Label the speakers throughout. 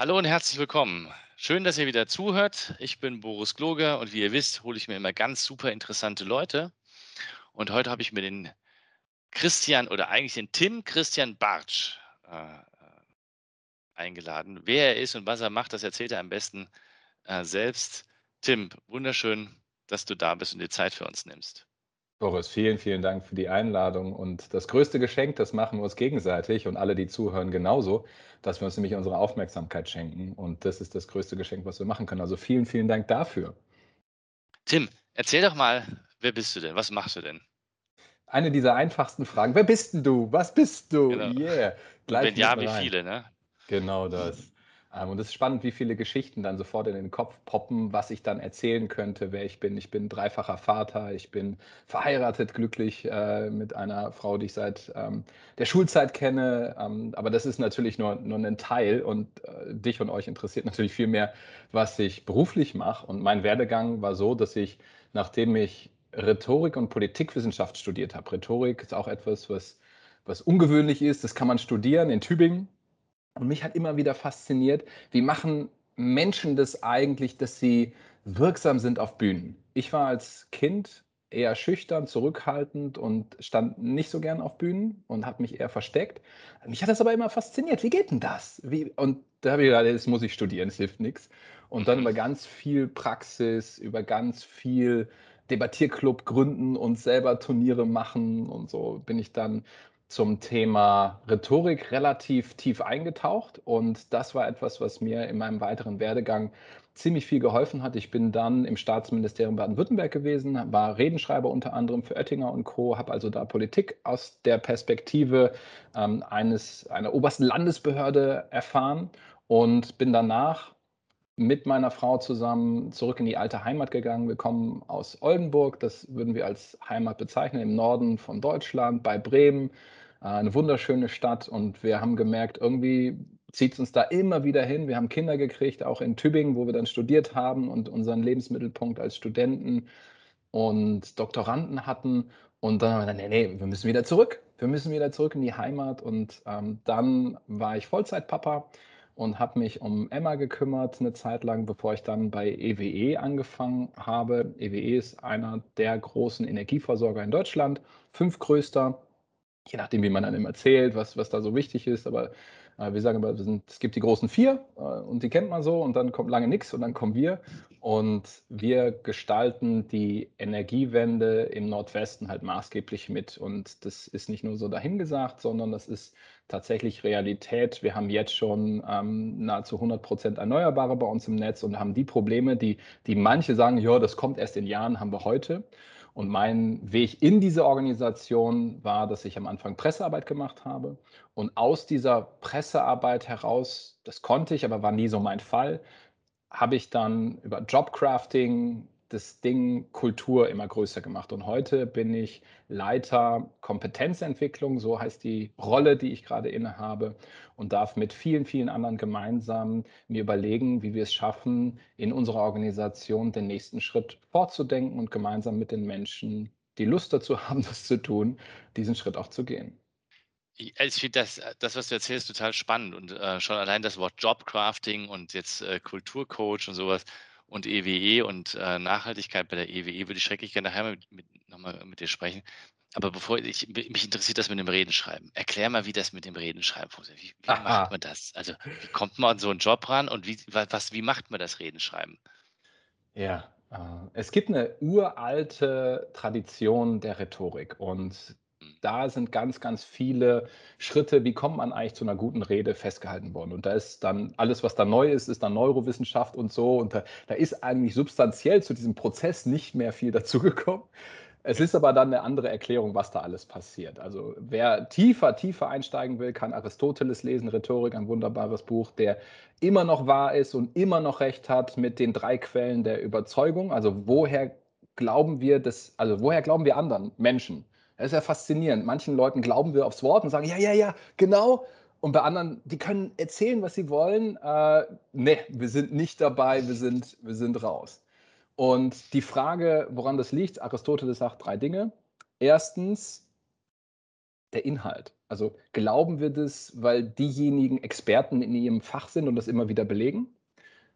Speaker 1: Hallo und herzlich willkommen. Schön, dass ihr wieder zuhört. Ich bin Boris Gloger und wie ihr wisst, hole ich mir immer ganz super interessante Leute. Und heute habe ich mir den Christian oder eigentlich den Tim Christian Bartsch äh, eingeladen. Wer er ist und was er macht, das erzählt er am besten äh, selbst. Tim, wunderschön, dass du da bist und dir Zeit für uns nimmst.
Speaker 2: Boris, vielen, vielen Dank für die Einladung. Und das größte Geschenk, das machen wir uns gegenseitig und alle, die zuhören, genauso, dass wir uns nämlich unsere Aufmerksamkeit schenken. Und das ist das größte Geschenk, was wir machen können. Also vielen, vielen Dank dafür.
Speaker 1: Tim, erzähl doch mal, wer bist du denn? Was machst du denn?
Speaker 2: Eine dieser einfachsten Fragen. Wer bist denn du? Was bist du?
Speaker 1: Genau.
Speaker 2: Yeah.
Speaker 1: Gleich wenn ja, wie viele, ne?
Speaker 2: Genau das. Ähm, und es ist spannend, wie viele Geschichten dann sofort in den Kopf poppen, was ich dann erzählen könnte, wer ich bin. Ich bin dreifacher Vater, ich bin verheiratet, glücklich äh, mit einer Frau, die ich seit ähm, der Schulzeit kenne. Ähm, aber das ist natürlich nur, nur ein Teil und äh, dich und euch interessiert natürlich viel mehr, was ich beruflich mache. Und mein Werdegang war so, dass ich, nachdem ich Rhetorik und Politikwissenschaft studiert habe, Rhetorik ist auch etwas, was, was ungewöhnlich ist, das kann man studieren in Tübingen und mich hat immer wieder fasziniert, wie machen Menschen das eigentlich, dass sie wirksam sind auf Bühnen. Ich war als Kind eher schüchtern, zurückhaltend und stand nicht so gern auf Bühnen und habe mich eher versteckt. Mich hat das aber immer fasziniert. Wie geht denn das? Wie, und da habe ich gedacht, das muss ich studieren, es hilft nichts. Und dann über ganz viel Praxis, über ganz viel Debattierclub gründen und selber Turniere machen und so bin ich dann zum Thema Rhetorik relativ tief eingetaucht und das war etwas, was mir in meinem weiteren Werdegang ziemlich viel geholfen hat. Ich bin dann im Staatsministerium Baden-Württemberg gewesen, war Redenschreiber unter anderem für Oettinger und Co., habe also da Politik aus der Perspektive ähm, eines, einer obersten Landesbehörde erfahren und bin danach mit meiner Frau zusammen zurück in die alte Heimat gegangen. Wir kommen aus Oldenburg, das würden wir als Heimat bezeichnen, im Norden von Deutschland, bei Bremen. Äh, eine wunderschöne Stadt und wir haben gemerkt, irgendwie zieht es uns da immer wieder hin. Wir haben Kinder gekriegt, auch in Tübingen, wo wir dann studiert haben und unseren Lebensmittelpunkt als Studenten und Doktoranden hatten. Und dann haben wir gesagt, nee, nee, wir müssen wieder zurück. Wir müssen wieder zurück in die Heimat. Und ähm, dann war ich Vollzeitpapa und habe mich um Emma gekümmert eine Zeit lang, bevor ich dann bei EWE e angefangen habe. EWE ist einer der großen Energieversorger in Deutschland, fünftgrößter je nachdem, wie man dann immer erzählt, was, was da so wichtig ist, aber äh, wir sagen immer, wir sind, es gibt die großen vier äh, und die kennt man so und dann kommt lange nichts und dann kommen wir und wir gestalten die Energiewende im Nordwesten halt maßgeblich mit und das ist nicht nur so dahingesagt, sondern das ist tatsächlich Realität. Wir haben jetzt schon ähm, nahezu 100 Prozent Erneuerbare bei uns im Netz und haben die Probleme, die, die manche sagen, ja, das kommt erst in Jahren, haben wir heute. Und mein Weg in diese Organisation war, dass ich am Anfang Pressearbeit gemacht habe. Und aus dieser Pressearbeit heraus, das konnte ich, aber war nie so mein Fall, habe ich dann über Jobcrafting, das Ding Kultur immer größer gemacht. Und heute bin ich Leiter Kompetenzentwicklung, so heißt die Rolle, die ich gerade innehabe, und darf mit vielen, vielen anderen gemeinsam mir überlegen, wie wir es schaffen, in unserer Organisation den nächsten Schritt fortzudenken und gemeinsam mit den Menschen, die Lust dazu haben, das zu tun, diesen Schritt auch zu gehen.
Speaker 1: Ich finde das, das, was du erzählst, total spannend. Und äh, schon allein das Wort Jobcrafting und jetzt äh, Kulturcoach und sowas, und EWE e und äh, Nachhaltigkeit bei der EWE e würde ich schrecklich gerne nachher mit, mit, nochmal mit dir sprechen. Aber bevor ich, mich interessiert das mit dem Redenschreiben. Erklär mal, wie das mit dem Redenschreiben funktioniert. Wie, wie macht man das? Also, wie kommt man an so einen Job ran und wie, was, wie macht man das Redenschreiben?
Speaker 2: Ja, äh, es gibt eine uralte Tradition der Rhetorik und da sind ganz, ganz viele Schritte, wie kommt man eigentlich zu einer guten Rede festgehalten worden. Und da ist dann alles, was da neu ist, ist dann Neurowissenschaft und so. Und da, da ist eigentlich substanziell zu diesem Prozess nicht mehr viel dazugekommen. Es ist aber dann eine andere Erklärung, was da alles passiert. Also wer tiefer, tiefer einsteigen will, kann Aristoteles lesen, Rhetorik, ein wunderbares Buch, der immer noch wahr ist und immer noch recht hat mit den drei Quellen der Überzeugung. Also woher glauben wir das, also woher glauben wir anderen Menschen? Das ist ja faszinierend. Manchen Leuten glauben wir aufs Wort und sagen, ja, ja, ja, genau. Und bei anderen, die können erzählen, was sie wollen. Äh, nee, wir sind nicht dabei, wir sind, wir sind raus. Und die Frage, woran das liegt, Aristoteles sagt drei Dinge. Erstens, der Inhalt. Also glauben wir das, weil diejenigen Experten in ihrem Fach sind und das immer wieder belegen?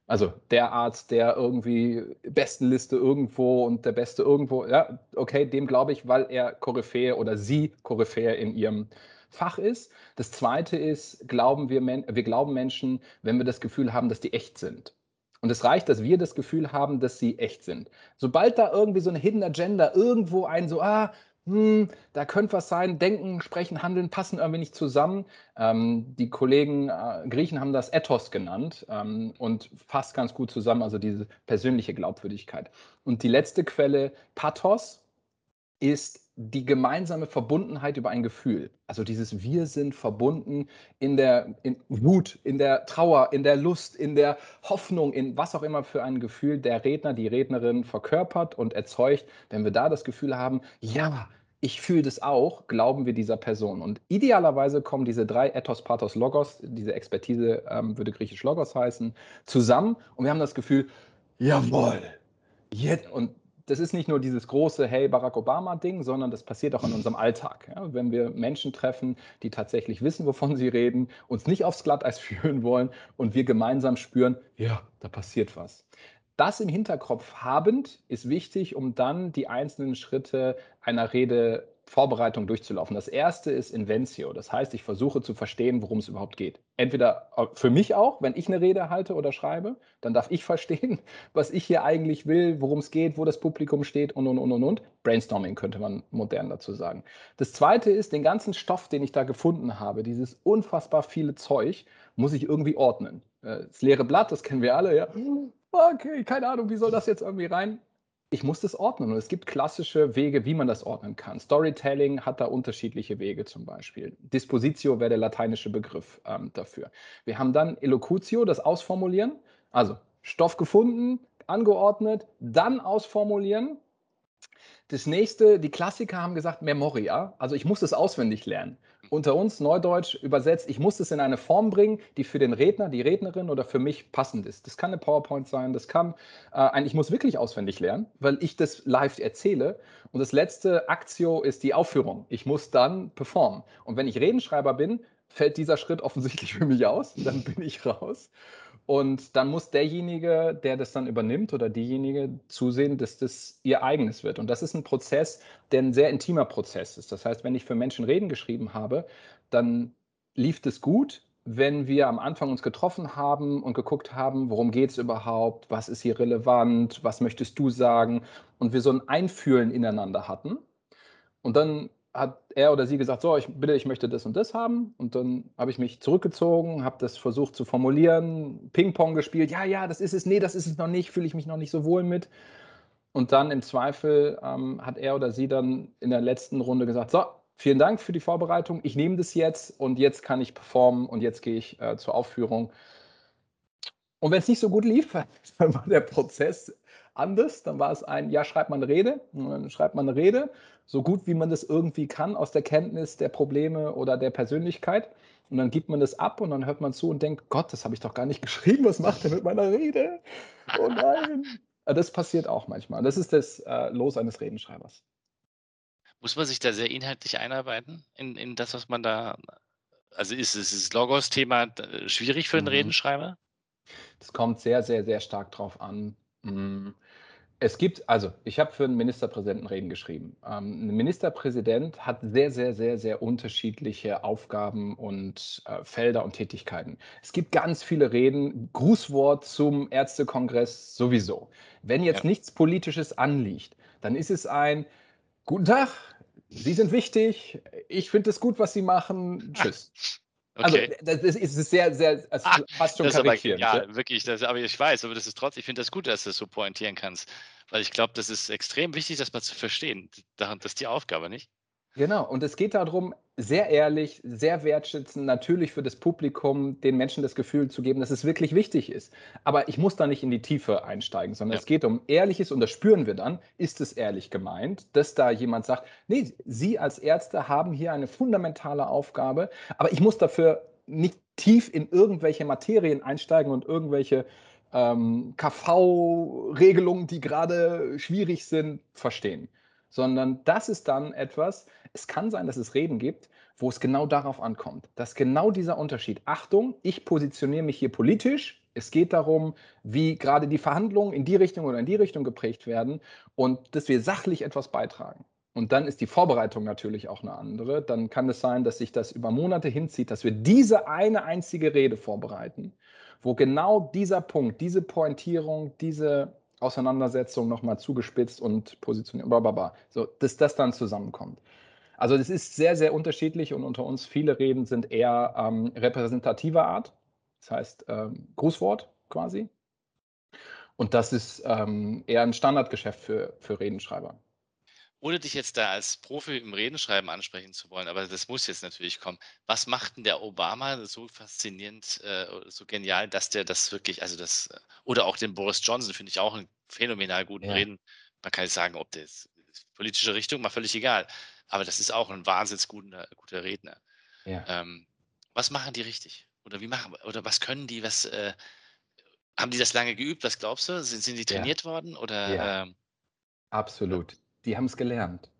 Speaker 2: Also der Arzt, der irgendwie Bestenliste irgendwo und der Beste irgendwo, ja, okay, dem glaube ich, weil er Koryphäe oder sie Koryphäe in ihrem Fach ist. Das zweite ist, glauben wir, wir glauben Menschen, wenn wir das Gefühl haben, dass die echt sind. Und es reicht, dass wir das Gefühl haben, dass sie echt sind. Sobald da irgendwie so eine Hidden Agenda irgendwo ein so, ah, hm, da könnte was sein, denken, sprechen, handeln, passen irgendwie nicht zusammen. Ähm, die Kollegen äh, Griechen haben das Ethos genannt ähm, und fasst ganz gut zusammen, also diese persönliche Glaubwürdigkeit. Und die letzte Quelle, Pathos, ist die gemeinsame Verbundenheit über ein Gefühl. Also dieses Wir sind verbunden in der in Wut, in der Trauer, in der Lust, in der Hoffnung, in was auch immer für ein Gefühl der Redner, die Rednerin verkörpert und erzeugt. Wenn wir da das Gefühl haben, ja, ich fühle das auch, glauben wir dieser Person. Und idealerweise kommen diese drei Ethos, Pathos, Logos, diese Expertise ähm, würde griechisch Logos heißen, zusammen und wir haben das Gefühl, jawohl, jetzt, und das ist nicht nur dieses große Hey Barack Obama-Ding, sondern das passiert auch in unserem Alltag. Ja? Wenn wir Menschen treffen, die tatsächlich wissen, wovon sie reden, uns nicht aufs Glatteis führen wollen und wir gemeinsam spüren, ja, da passiert was. Das im Hinterkopf habend ist wichtig, um dann die einzelnen Schritte einer Rede Vorbereitung durchzulaufen. Das erste ist Inventio. Das heißt, ich versuche zu verstehen, worum es überhaupt geht. Entweder äh, für mich auch, wenn ich eine Rede halte oder schreibe, dann darf ich verstehen, was ich hier eigentlich will, worum es geht, wo das Publikum steht und, und, und, und, und. Brainstorming könnte man modern dazu sagen. Das zweite ist, den ganzen Stoff, den ich da gefunden habe, dieses unfassbar viele Zeug, muss ich irgendwie ordnen. Äh, das leere Blatt, das kennen wir alle, ja. Okay, keine Ahnung, wie soll das jetzt irgendwie rein? Ich muss das ordnen. Und es gibt klassische Wege, wie man das ordnen kann. Storytelling hat da unterschiedliche Wege zum Beispiel. Dispositio wäre der lateinische Begriff ähm, dafür. Wir haben dann Elocutio, das Ausformulieren. Also Stoff gefunden, angeordnet, dann ausformulieren. Das nächste, die Klassiker haben gesagt Memoria. Also ich muss es auswendig lernen unter uns Neudeutsch übersetzt, ich muss es in eine Form bringen, die für den Redner, die Rednerin oder für mich passend ist. Das kann eine PowerPoint sein, das kann äh, ein, ich muss wirklich auswendig lernen, weil ich das live erzähle. Und das letzte Aktio ist die Aufführung. Ich muss dann performen. Und wenn ich Redenschreiber bin, fällt dieser Schritt offensichtlich für mich aus, dann bin ich raus. Und dann muss derjenige, der das dann übernimmt oder diejenige zusehen, dass das ihr eigenes wird. Und das ist ein Prozess, der ein sehr intimer Prozess ist. Das heißt, wenn ich für Menschen Reden geschrieben habe, dann lief es gut, wenn wir am Anfang uns getroffen haben und geguckt haben, worum geht es überhaupt, was ist hier relevant, was möchtest du sagen und wir so ein Einfühlen ineinander hatten. Und dann hat er oder sie gesagt, so, ich bitte, ich möchte das und das haben. Und dann habe ich mich zurückgezogen, habe das versucht zu formulieren, Ping-Pong gespielt, ja, ja, das ist es, nee, das ist es noch nicht, fühle ich mich noch nicht so wohl mit. Und dann im Zweifel ähm, hat er oder sie dann in der letzten Runde gesagt, so, vielen Dank für die Vorbereitung, ich nehme das jetzt und jetzt kann ich performen und jetzt gehe ich äh, zur Aufführung. Und wenn es nicht so gut lief, dann war der Prozess anders. Dann war es ein, ja, schreibt man eine Rede, dann schreibt man eine Rede, so gut wie man das irgendwie kann aus der Kenntnis der Probleme oder der Persönlichkeit. Und dann gibt man das ab und dann hört man zu und denkt, Gott, das habe ich doch gar nicht geschrieben, was macht er mit meiner Rede? Oh nein. Das passiert auch manchmal. Das ist das äh, Los eines Redenschreibers.
Speaker 1: Muss man sich da sehr inhaltlich einarbeiten in, in das, was man da. Also ist, ist das Logos-Thema äh, schwierig für einen mhm. Redenschreiber?
Speaker 2: Das kommt sehr, sehr, sehr stark drauf an. Mhm. Es gibt, also ich habe für einen Ministerpräsidenten Reden geschrieben. Ähm, ein Ministerpräsident hat sehr, sehr, sehr, sehr unterschiedliche Aufgaben und äh, Felder und Tätigkeiten. Es gibt ganz viele Reden, Grußwort zum Ärztekongress sowieso. Wenn jetzt ja. nichts Politisches anliegt, dann ist es ein Guten Tag, Sie sind wichtig, ich finde es gut, was Sie machen, tschüss. Also, okay. Also das ist, sehr, sehr, also
Speaker 1: ah, fast schon das karikiert. Ja, wirklich, das, aber ich weiß, aber das ist trotzdem, ich finde das gut, dass du das so pointieren kannst, weil ich glaube, das ist extrem wichtig, das mal zu verstehen. Das ist die Aufgabe, nicht?
Speaker 2: Genau, und es geht darum, sehr ehrlich, sehr wertschätzend, natürlich für das Publikum, den Menschen das Gefühl zu geben, dass es wirklich wichtig ist. Aber ich muss da nicht in die Tiefe einsteigen, sondern ja. es geht um Ehrliches und das spüren wir dann. Ist es ehrlich gemeint, dass da jemand sagt, nee, Sie als Ärzte haben hier eine fundamentale Aufgabe, aber ich muss dafür nicht tief in irgendwelche Materien einsteigen und irgendwelche ähm, KV-Regelungen, die gerade schwierig sind, verstehen. Sondern das ist dann etwas, es kann sein, dass es Reden gibt, wo es genau darauf ankommt, dass genau dieser Unterschied, Achtung, ich positioniere mich hier politisch, es geht darum, wie gerade die Verhandlungen in die Richtung oder in die Richtung geprägt werden und dass wir sachlich etwas beitragen. Und dann ist die Vorbereitung natürlich auch eine andere. Dann kann es sein, dass sich das über Monate hinzieht, dass wir diese eine einzige Rede vorbereiten, wo genau dieser Punkt, diese Pointierung, diese Auseinandersetzung nochmal zugespitzt und positioniert, blablabla. So, dass das dann zusammenkommt. Also das ist sehr, sehr unterschiedlich und unter uns viele Reden sind eher ähm, repräsentativer Art, das heißt ähm, Grußwort quasi. Und das ist ähm, eher ein Standardgeschäft für, für Redenschreiber
Speaker 1: ohne dich jetzt da als Profi im Redenschreiben ansprechen zu wollen, aber das muss jetzt natürlich kommen. Was macht denn der Obama so faszinierend, äh, so genial, dass der das wirklich, also das, äh, oder auch den Boris Johnson finde ich auch einen phänomenal guten ja. Reden. Man kann nicht sagen, ob das politische Richtung, mal völlig egal. Aber das ist auch ein wahnsinnig guter, guter Redner. Ja. Ähm, was machen die richtig? Oder wie machen, oder was können die, was, äh, haben die das lange geübt? Was glaubst du? Sind, sind die trainiert ja. worden? Oder.
Speaker 2: Ähm, Absolut die haben es gelernt.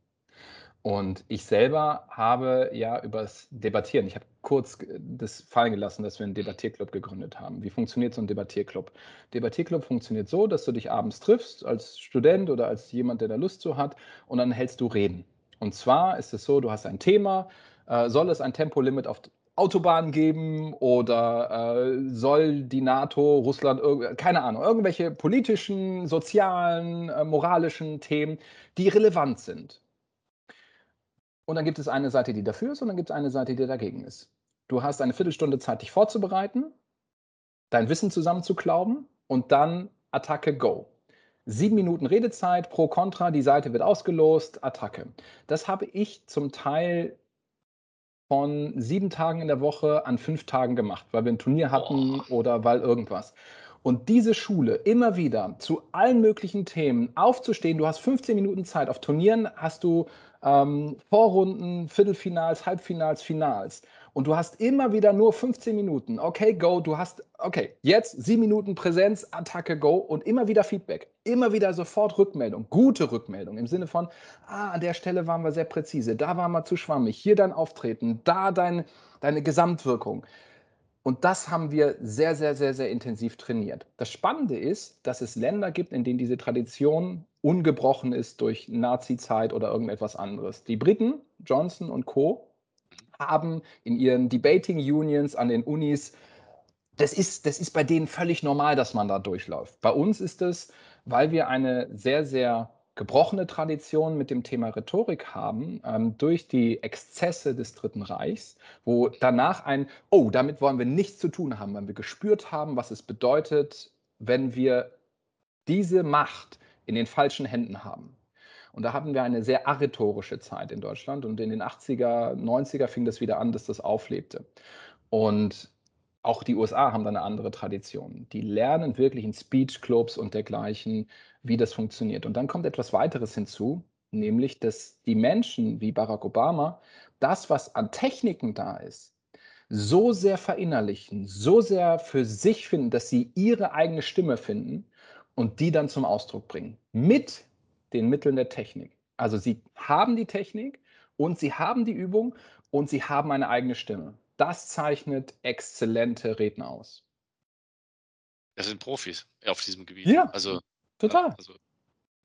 Speaker 2: Und ich selber habe ja übers Debattieren, ich habe kurz das fallen gelassen, dass wir einen Debattierclub gegründet haben. Wie funktioniert so ein Debattierclub? Debattierclub funktioniert so, dass du dich abends triffst als Student oder als jemand, der da Lust zu hat, und dann hältst du Reden. Und zwar ist es so, du hast ein Thema, äh, soll es ein Tempolimit auf Autobahnen geben oder äh, soll die NATO, Russland, keine Ahnung, irgendwelche politischen, sozialen, äh, moralischen Themen, die relevant sind. Und dann gibt es eine Seite, die dafür ist und dann gibt es eine Seite, die dagegen ist. Du hast eine Viertelstunde Zeit, dich vorzubereiten, dein Wissen zusammenzuklauben und dann Attacke Go. Sieben Minuten Redezeit pro Contra, die Seite wird ausgelost, Attacke. Das habe ich zum Teil von sieben Tagen in der Woche an fünf Tagen gemacht, weil wir ein Turnier hatten oh. oder weil irgendwas. Und diese Schule immer wieder zu allen möglichen Themen aufzustehen, du hast 15 Minuten Zeit. Auf Turnieren hast du ähm, Vorrunden, Viertelfinals, Halbfinals, Finals. Und du hast immer wieder nur 15 Minuten. Okay, go, du hast, okay, jetzt sieben Minuten Präsenz, Attacke, go und immer wieder Feedback. Immer wieder sofort Rückmeldung, gute Rückmeldung im Sinne von, ah, an der Stelle waren wir sehr präzise, da waren wir zu schwammig, hier dein Auftreten, da dein, deine Gesamtwirkung. Und das haben wir sehr, sehr, sehr, sehr intensiv trainiert. Das Spannende ist, dass es Länder gibt, in denen diese Tradition ungebrochen ist durch Nazi-Zeit oder irgendetwas anderes. Die Briten, Johnson und Co., haben in ihren Debating Unions an den Unis. Das ist, das ist bei denen völlig normal, dass man da durchläuft. Bei uns ist es, weil wir eine sehr, sehr gebrochene Tradition mit dem Thema Rhetorik haben, ähm, durch die Exzesse des Dritten Reichs, wo danach ein, oh, damit wollen wir nichts zu tun haben, weil wir gespürt haben, was es bedeutet, wenn wir diese Macht in den falschen Händen haben. Und da hatten wir eine sehr arrhetorische Zeit in Deutschland. Und in den 80er, 90er fing das wieder an, dass das auflebte. Und auch die USA haben da eine andere Tradition. Die lernen wirklich in Speechclubs und dergleichen, wie das funktioniert. Und dann kommt etwas weiteres hinzu, nämlich, dass die Menschen wie Barack Obama das, was an Techniken da ist, so sehr verinnerlichen, so sehr für sich finden, dass sie ihre eigene Stimme finden und die dann zum Ausdruck bringen. Mit den Mitteln der Technik. Also sie haben die Technik und sie haben die Übung und sie haben eine eigene Stimme. Das zeichnet exzellente Redner aus.
Speaker 1: Das sind Profis auf diesem Gebiet.
Speaker 2: Ja, also total. Also,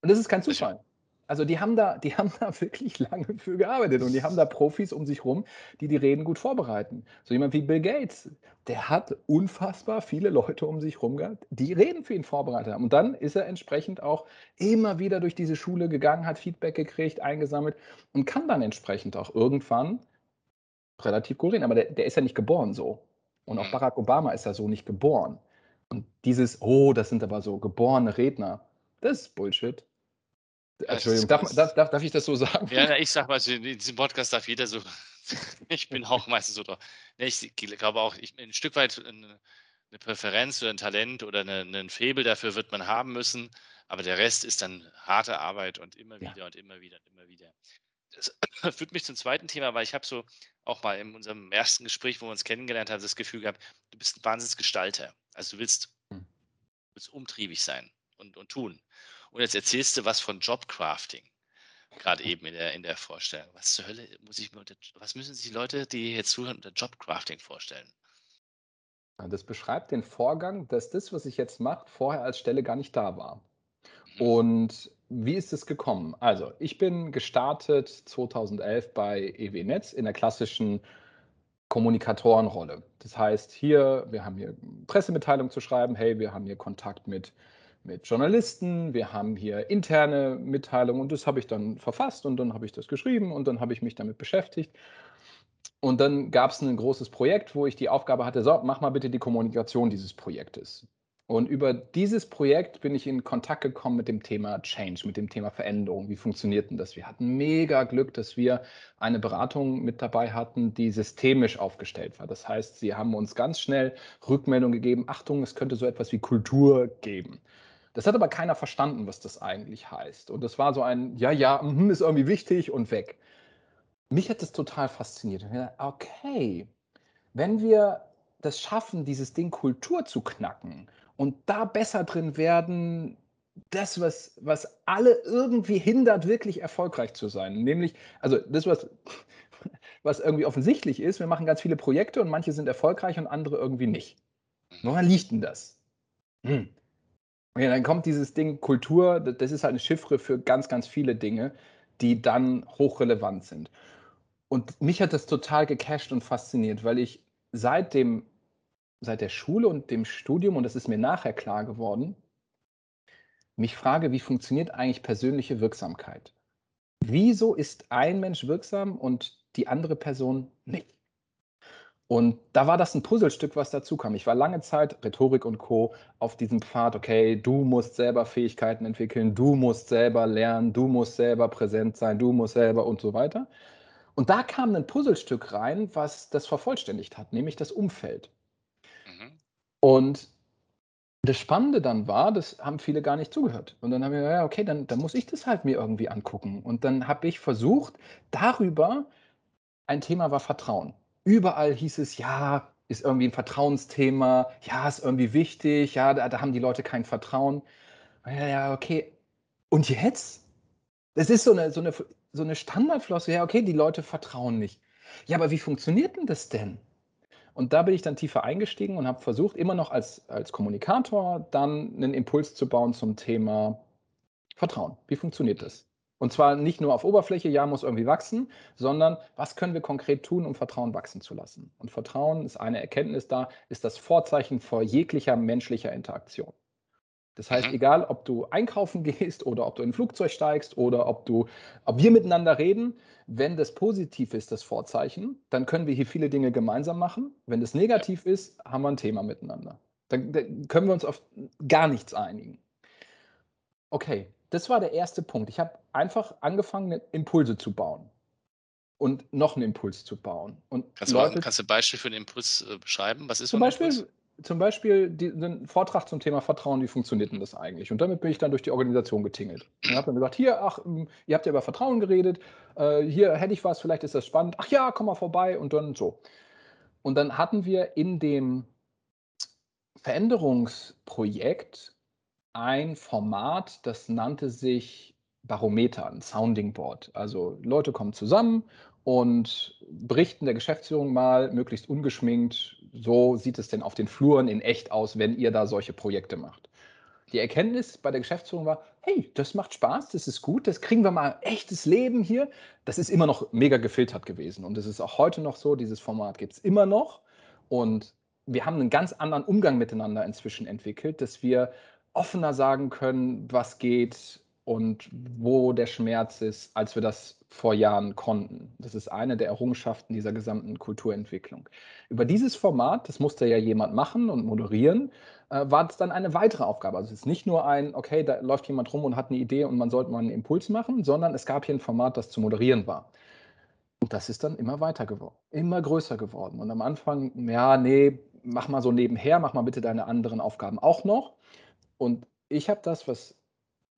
Speaker 2: und das ist kein Zufall. Also die haben da, die haben da wirklich lange für gearbeitet und die haben da Profis um sich rum, die die Reden gut vorbereiten. So jemand wie Bill Gates, der hat unfassbar viele Leute um sich rum gehabt, die Reden für ihn vorbereitet haben. Und dann ist er entsprechend auch immer wieder durch diese Schule gegangen, hat Feedback gekriegt, eingesammelt und kann dann entsprechend auch irgendwann relativ gut reden, aber der, der ist ja nicht geboren so. Und auch
Speaker 1: Mhm.
Speaker 2: Barack Obama ist ja so nicht geboren. Und dieses, oh, das sind aber so geborene Redner, das ist Bullshit.
Speaker 1: Das
Speaker 2: Entschuldigung, darf, darf, darf, darf ich das so sagen?
Speaker 1: Ja, ich sag mal, in diesem Podcast darf jeder so. Ich bin auch meistens so drauf. Ich glaube auch, ich, ein Stück weit eine, eine Präferenz oder ein Talent oder eine, ein Faible dafür wird man haben müssen, aber der Rest ist dann harte Arbeit und immer
Speaker 2: Ja.
Speaker 1: wieder und immer wieder und immer wieder. Das führt mich zum zweiten Thema, weil ich habe so auch mal in unserem ersten Gespräch, wo wir uns kennengelernt haben, das Gefühl gehabt, du bist ein Wahnsinnsgestalter. Also du willst,
Speaker 2: Hm.
Speaker 1: willst umtriebig sein und, und tun. Und jetzt erzählst du was von Jobcrafting gerade eben in der, in der Vorstellung. Was zur Hölle muss ich mir unter, was müssen sich die Leute, die jetzt zuhören, unter Jobcrafting vorstellen?
Speaker 2: Das beschreibt den Vorgang, dass das, was ich jetzt mache, vorher als Stelle gar nicht da war.
Speaker 1: Mhm.
Speaker 2: Und wie ist es gekommen? Also, ich bin gestartet 2011 bei EW Netz in der klassischen Kommunikatorenrolle. Das heißt, hier, wir haben hier Pressemitteilung zu schreiben, hey, wir haben hier Kontakt mit, mit Journalisten, wir haben hier interne Mitteilungen und das habe ich dann verfasst und dann habe ich das geschrieben und dann habe ich mich damit beschäftigt. Und dann gab es ein großes Projekt, wo ich die Aufgabe hatte, so, mach mal bitte die Kommunikation dieses Projektes. Und über dieses Projekt bin ich in Kontakt gekommen mit dem Thema Change, mit dem Thema Veränderung. Wie funktioniert denn das? Wir hatten mega Glück, dass wir eine Beratung mit dabei hatten, die systemisch aufgestellt war. Das heißt, sie haben uns ganz schnell Rückmeldung gegeben, Achtung, es könnte so etwas wie Kultur geben. Das hat aber keiner verstanden, was das eigentlich heißt. Und das war so ein, ja, ja, mhm, ist irgendwie wichtig und weg. Mich hat das total fasziniert. Okay, wenn wir das schaffen, dieses Ding Kultur zu knacken und da besser drin werden, das, was, was alle irgendwie hindert, wirklich erfolgreich zu sein. Nämlich, also das, was, was irgendwie offensichtlich ist, wir machen ganz viele Projekte und manche sind erfolgreich und andere irgendwie nicht. Woran liegt denn das? Hm. Ja, dann kommt dieses Ding Kultur, das ist halt eine Chiffre für ganz, ganz viele Dinge, die dann hochrelevant sind. Und mich hat das total gecasht und fasziniert, weil ich seit dem seit der Schule und dem Studium, und das ist mir nachher klar geworden, mich frage, wie funktioniert eigentlich persönliche Wirksamkeit? Wieso ist ein Mensch wirksam und die andere Person nicht? Und da war das ein Puzzlestück, was dazu kam. Ich war lange Zeit, Rhetorik und Co., auf diesem Pfad, okay, du musst selber Fähigkeiten entwickeln, du musst selber lernen, du musst selber präsent sein, du musst selber und so weiter. Und da kam ein Puzzlestück rein, was das vervollständigt hat, nämlich das Umfeld.
Speaker 1: Mhm.
Speaker 2: Und das Spannende dann war, das haben viele gar nicht zugehört. Und dann haben wir, ja, okay, dann, dann muss ich das halt mir irgendwie angucken. Und dann habe ich versucht, darüber, ein Thema war Vertrauen. Überall hieß es, ja, ist irgendwie ein Vertrauensthema, ja, ist irgendwie wichtig, ja, da, da haben die Leute kein Vertrauen. Ja, ja, okay. Und jetzt? Das ist so eine, so eine, so eine Standardflosse, ja, okay, die Leute vertrauen nicht. Ja, aber wie funktioniert denn das denn? Und da bin ich dann tiefer eingestiegen und habe versucht, immer noch als, als Kommunikator dann einen Impuls zu bauen zum Thema Vertrauen. Wie funktioniert das? Und zwar nicht nur auf Oberfläche, ja, muss irgendwie wachsen, sondern was können wir konkret tun, um Vertrauen wachsen zu lassen? Und Vertrauen ist eine Erkenntnis da, ist das Vorzeichen vor jeglicher menschlicher Interaktion. Das heißt,
Speaker 1: Mhm.
Speaker 2: egal ob du einkaufen gehst oder ob du in ein Flugzeug steigst oder ob du, ob wir miteinander reden, wenn das positiv ist, das Vorzeichen, dann können wir hier viele Dinge gemeinsam machen. Wenn das negativ ist, haben wir ein Thema miteinander. Dann, dann können wir uns auf gar nichts einigen. Okay, das war der erste Punkt. Ich habe einfach angefangen, Impulse zu bauen und noch einen Impuls zu bauen. Und
Speaker 1: Kannst, du
Speaker 2: Leute,
Speaker 1: kannst du ein Beispiel für den Impuls äh, beschreiben? Was ist
Speaker 2: zum
Speaker 1: so ein
Speaker 2: Beispiel,
Speaker 1: Impuls?
Speaker 2: zum Beispiel die, den Vortrag zum Thema Vertrauen, wie funktioniert denn das eigentlich? Und damit bin ich dann durch die Organisation getingelt. Und habe dann gesagt, hier, ach, ähm, ihr habt ja über Vertrauen geredet, äh, hier hätte ich was, vielleicht ist das spannend. Ach ja, komm mal vorbei und dann so. Und dann hatten wir in dem Veränderungsprojekt ein Format, das nannte sich Barometer, ein Sounding Board. Also Leute kommen zusammen und berichten der Geschäftsführung mal möglichst ungeschminkt, so sieht es denn auf den Fluren in echt aus, wenn ihr da solche Projekte macht. Die Erkenntnis bei der Geschäftsführung war, hey, das macht Spaß, das ist gut, das kriegen wir mal echtes Leben hier. Das ist immer noch mega gefiltert gewesen und es ist auch heute noch so, dieses Format gibt es immer noch und wir haben einen ganz anderen Umgang miteinander inzwischen entwickelt, dass wir offener sagen können, was geht und wo der Schmerz ist, als wir das vor Jahren konnten. Das ist eine der Errungenschaften dieser gesamten Kulturentwicklung. Über dieses Format, das musste ja jemand machen und moderieren, äh, war es dann eine weitere Aufgabe. Also es ist nicht nur ein, okay, da läuft jemand rum und hat eine Idee und man sollte mal einen Impuls machen, sondern es gab hier ein Format, das zu moderieren war. Und das ist dann immer weiter geworden, immer größer geworden. Und am Anfang, ja, nee, mach mal so nebenher, mach mal bitte deine anderen Aufgaben auch noch. Und ich habe das, was,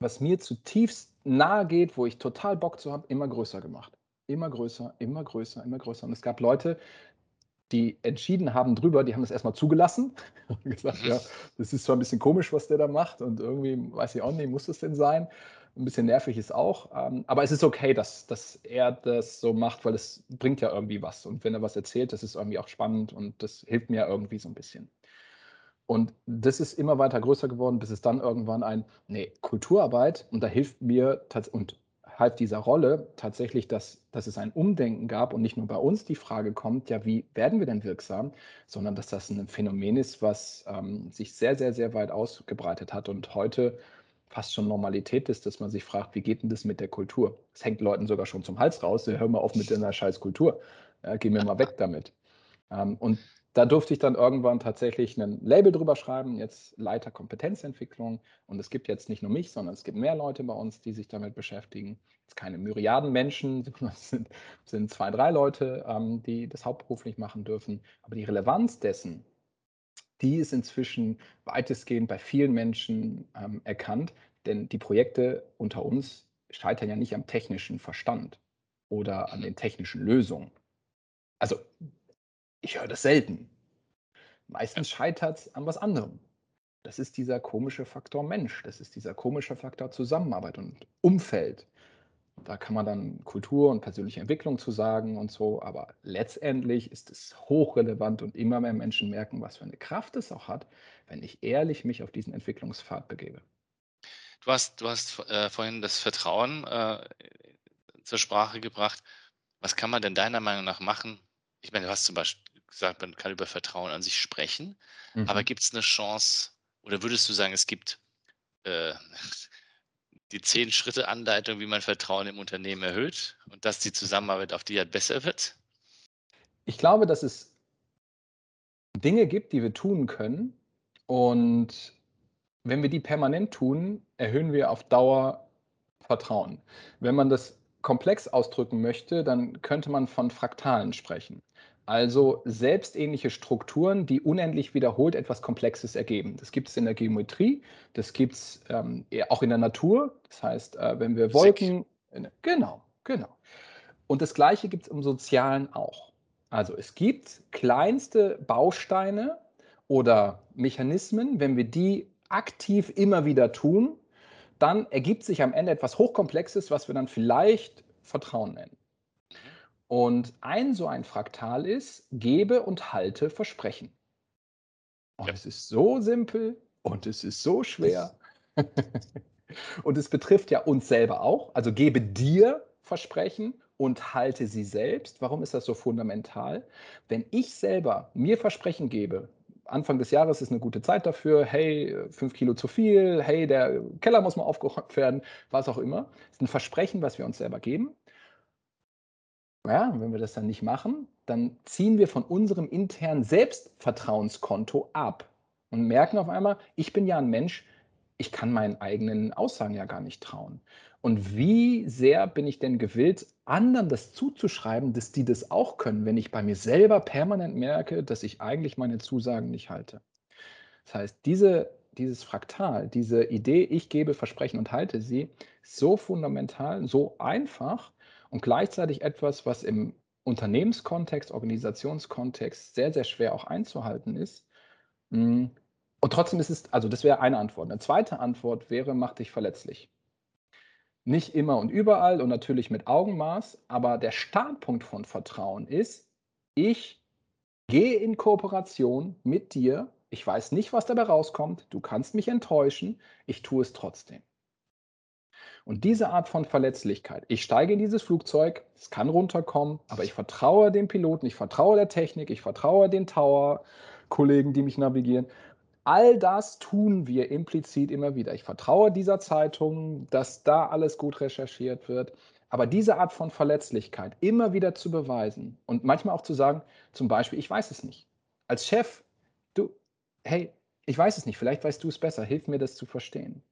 Speaker 2: was mir zutiefst nahe geht, wo ich total Bock zu habe, immer größer gemacht. Immer größer, immer größer, immer größer. Und es gab Leute, die entschieden haben drüber, die haben es erstmal zugelassen und gesagt, ja, das ist zwar ein bisschen komisch, was der da macht und irgendwie weiß ich auch nicht, muss das denn sein? Ein bisschen nervig ist auch, ähm, aber es ist okay, dass, dass er das so macht, weil es bringt ja irgendwie was. Und wenn er was erzählt, das ist irgendwie auch spannend und das hilft mir irgendwie so ein bisschen. Und das ist immer weiter größer geworden, bis es dann irgendwann ein, nee, Kulturarbeit, und da hilft mir und half dieser Rolle tatsächlich, dass, dass es ein Umdenken gab und nicht nur bei uns die Frage kommt, ja, wie werden wir denn wirksam, sondern dass das ein Phänomen ist, was ähm, sich sehr, sehr, sehr weit ausgebreitet hat und heute fast schon Normalität ist, dass man sich fragt, wie geht denn das mit der Kultur? Es hängt Leuten sogar schon zum Hals raus, hör mal auf mit deiner scheiß Kultur, ja, geh mir mal weg damit. Ähm, und da durfte ich dann irgendwann tatsächlich ein Label drüber schreiben, jetzt Leiter Kompetenzentwicklung. Und es gibt jetzt nicht nur mich, sondern es gibt mehr Leute bei uns, die sich damit beschäftigen. Jetzt keine Myriaden Menschen, es sind, sind zwei, drei Leute, ähm, die das hauptberuflich machen dürfen. Aber die Relevanz dessen, die ist inzwischen weitestgehend bei vielen Menschen ähm, erkannt. Denn die Projekte unter uns scheitern ja nicht am technischen Verstand oder an den technischen Lösungen. Also ich höre das selten. Meistens scheitert es an was anderem. Das ist dieser komische Faktor Mensch. Das ist dieser komische Faktor Zusammenarbeit und Umfeld. Da kann man dann Kultur und persönliche Entwicklung zu sagen und so, aber letztendlich ist es hochrelevant und immer mehr Menschen merken, was für eine Kraft es auch hat, wenn ich ehrlich mich auf diesen Entwicklungspfad begebe.
Speaker 1: Du hast, du hast äh, vorhin das Vertrauen äh, zur Sprache gebracht. Was kann man denn deiner Meinung nach machen? Ich meine, du hast zum Beispiel gesagt, man kann über Vertrauen an sich sprechen, mhm. aber gibt es eine Chance, oder würdest du sagen, es gibt äh, die zehn Schritte Anleitung, wie man Vertrauen im Unternehmen erhöht und dass die Zusammenarbeit auf die Art besser wird?
Speaker 2: Ich glaube, dass es Dinge gibt, die wir tun können und wenn wir die permanent tun, erhöhen wir auf Dauer Vertrauen. Wenn man das komplex ausdrücken möchte, dann könnte man von Fraktalen sprechen. Also selbstähnliche Strukturen, die unendlich wiederholt etwas Komplexes ergeben. Das gibt es in der Geometrie, das gibt es ähm, auch in der Natur. Das heißt, äh, wenn wir Wolken. In, genau, genau. Und das Gleiche gibt es im Sozialen auch. Also es gibt kleinste Bausteine oder Mechanismen, wenn wir die aktiv immer wieder tun, dann ergibt sich am Ende etwas Hochkomplexes, was wir dann vielleicht Vertrauen nennen. Und ein so ein Fraktal ist, gebe und halte Versprechen. Und ja. es ist so simpel und es ist so schwer. und es betrifft ja uns selber auch. Also gebe dir Versprechen und halte sie selbst. Warum ist das so fundamental? Wenn ich selber mir Versprechen gebe, Anfang des Jahres ist eine gute Zeit dafür, hey, fünf Kilo zu viel, hey, der Keller muss mal aufgeräumt werden, was auch immer. Das ist ein Versprechen, was wir uns selber geben. Ja, wenn wir das dann nicht machen, dann ziehen wir von unserem internen Selbstvertrauenskonto ab und merken auf einmal, ich bin ja ein Mensch, ich kann meinen eigenen Aussagen ja gar nicht trauen. Und wie sehr bin ich denn gewillt, anderen das zuzuschreiben, dass die das auch können, wenn ich bei mir selber permanent merke, dass ich eigentlich meine Zusagen nicht halte. Das heißt, diese, dieses Fraktal, diese Idee, ich gebe Versprechen und halte sie, so fundamental, so einfach, und gleichzeitig etwas, was im Unternehmenskontext, Organisationskontext sehr, sehr schwer auch einzuhalten ist. Mm. Und trotzdem ist es, also das wäre eine Antwort. Eine zweite Antwort wäre, mach dich verletzlich. Nicht immer und überall und natürlich mit Augenmaß, aber der Startpunkt von Vertrauen ist, ich gehe in Kooperation mit dir. Ich weiß nicht, was dabei rauskommt. Du kannst mich enttäuschen. Ich tue es trotzdem. Und diese Art von Verletzlichkeit, ich steige in dieses Flugzeug, es kann runterkommen, aber ich vertraue dem Piloten, ich vertraue der Technik, ich vertraue den Tower-Kollegen, die mich navigieren. All das tun wir implizit immer wieder. Ich vertraue dieser Zeitung, dass da alles gut recherchiert wird. Aber diese Art von Verletzlichkeit immer wieder zu beweisen und manchmal auch zu sagen, zum Beispiel, ich weiß es nicht. Als Chef, du, hey, ich weiß es nicht, vielleicht weißt du es besser, hilf mir das zu verstehen.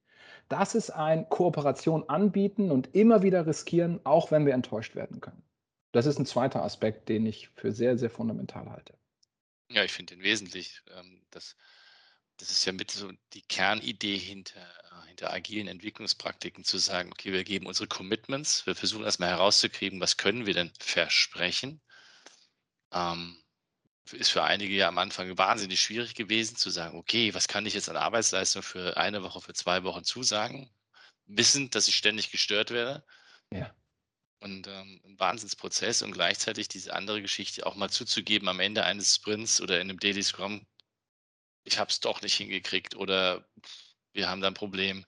Speaker 2: Das ist ein Kooperation anbieten und immer wieder riskieren, auch wenn wir enttäuscht werden können. Das ist ein zweiter Aspekt, den ich für sehr, sehr fundamental halte.
Speaker 1: Ja, ich finde den wesentlich. Ähm, das, das ist ja mit so die Kernidee hinter, hinter agilen Entwicklungspraktiken zu sagen, okay, wir geben unsere Commitments, wir versuchen erstmal herauszukriegen, was können wir denn versprechen. Ähm, ist für einige ja am Anfang wahnsinnig schwierig gewesen zu sagen, okay, was kann ich jetzt an Arbeitsleistung für eine Woche, für zwei Wochen zusagen, wissend, dass ich ständig gestört werde.
Speaker 2: Ja.
Speaker 1: Und ähm, ein Wahnsinnsprozess und gleichzeitig diese andere Geschichte auch mal zuzugeben am Ende eines Sprints oder in einem Daily Scrum, ich habe es doch nicht hingekriegt oder wir haben da ein Problem.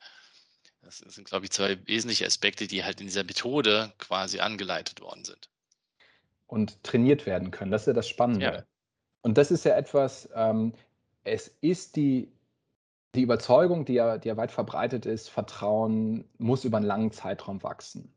Speaker 1: Das sind, glaube ich, zwei wesentliche Aspekte, die halt in dieser Methode quasi angeleitet worden sind.
Speaker 2: Und trainiert werden können. Das ist ja das Spannende. Ja. Und das ist ja etwas, ähm, es ist die, die Überzeugung, die ja, die ja weit verbreitet ist, Vertrauen muss über einen langen Zeitraum wachsen.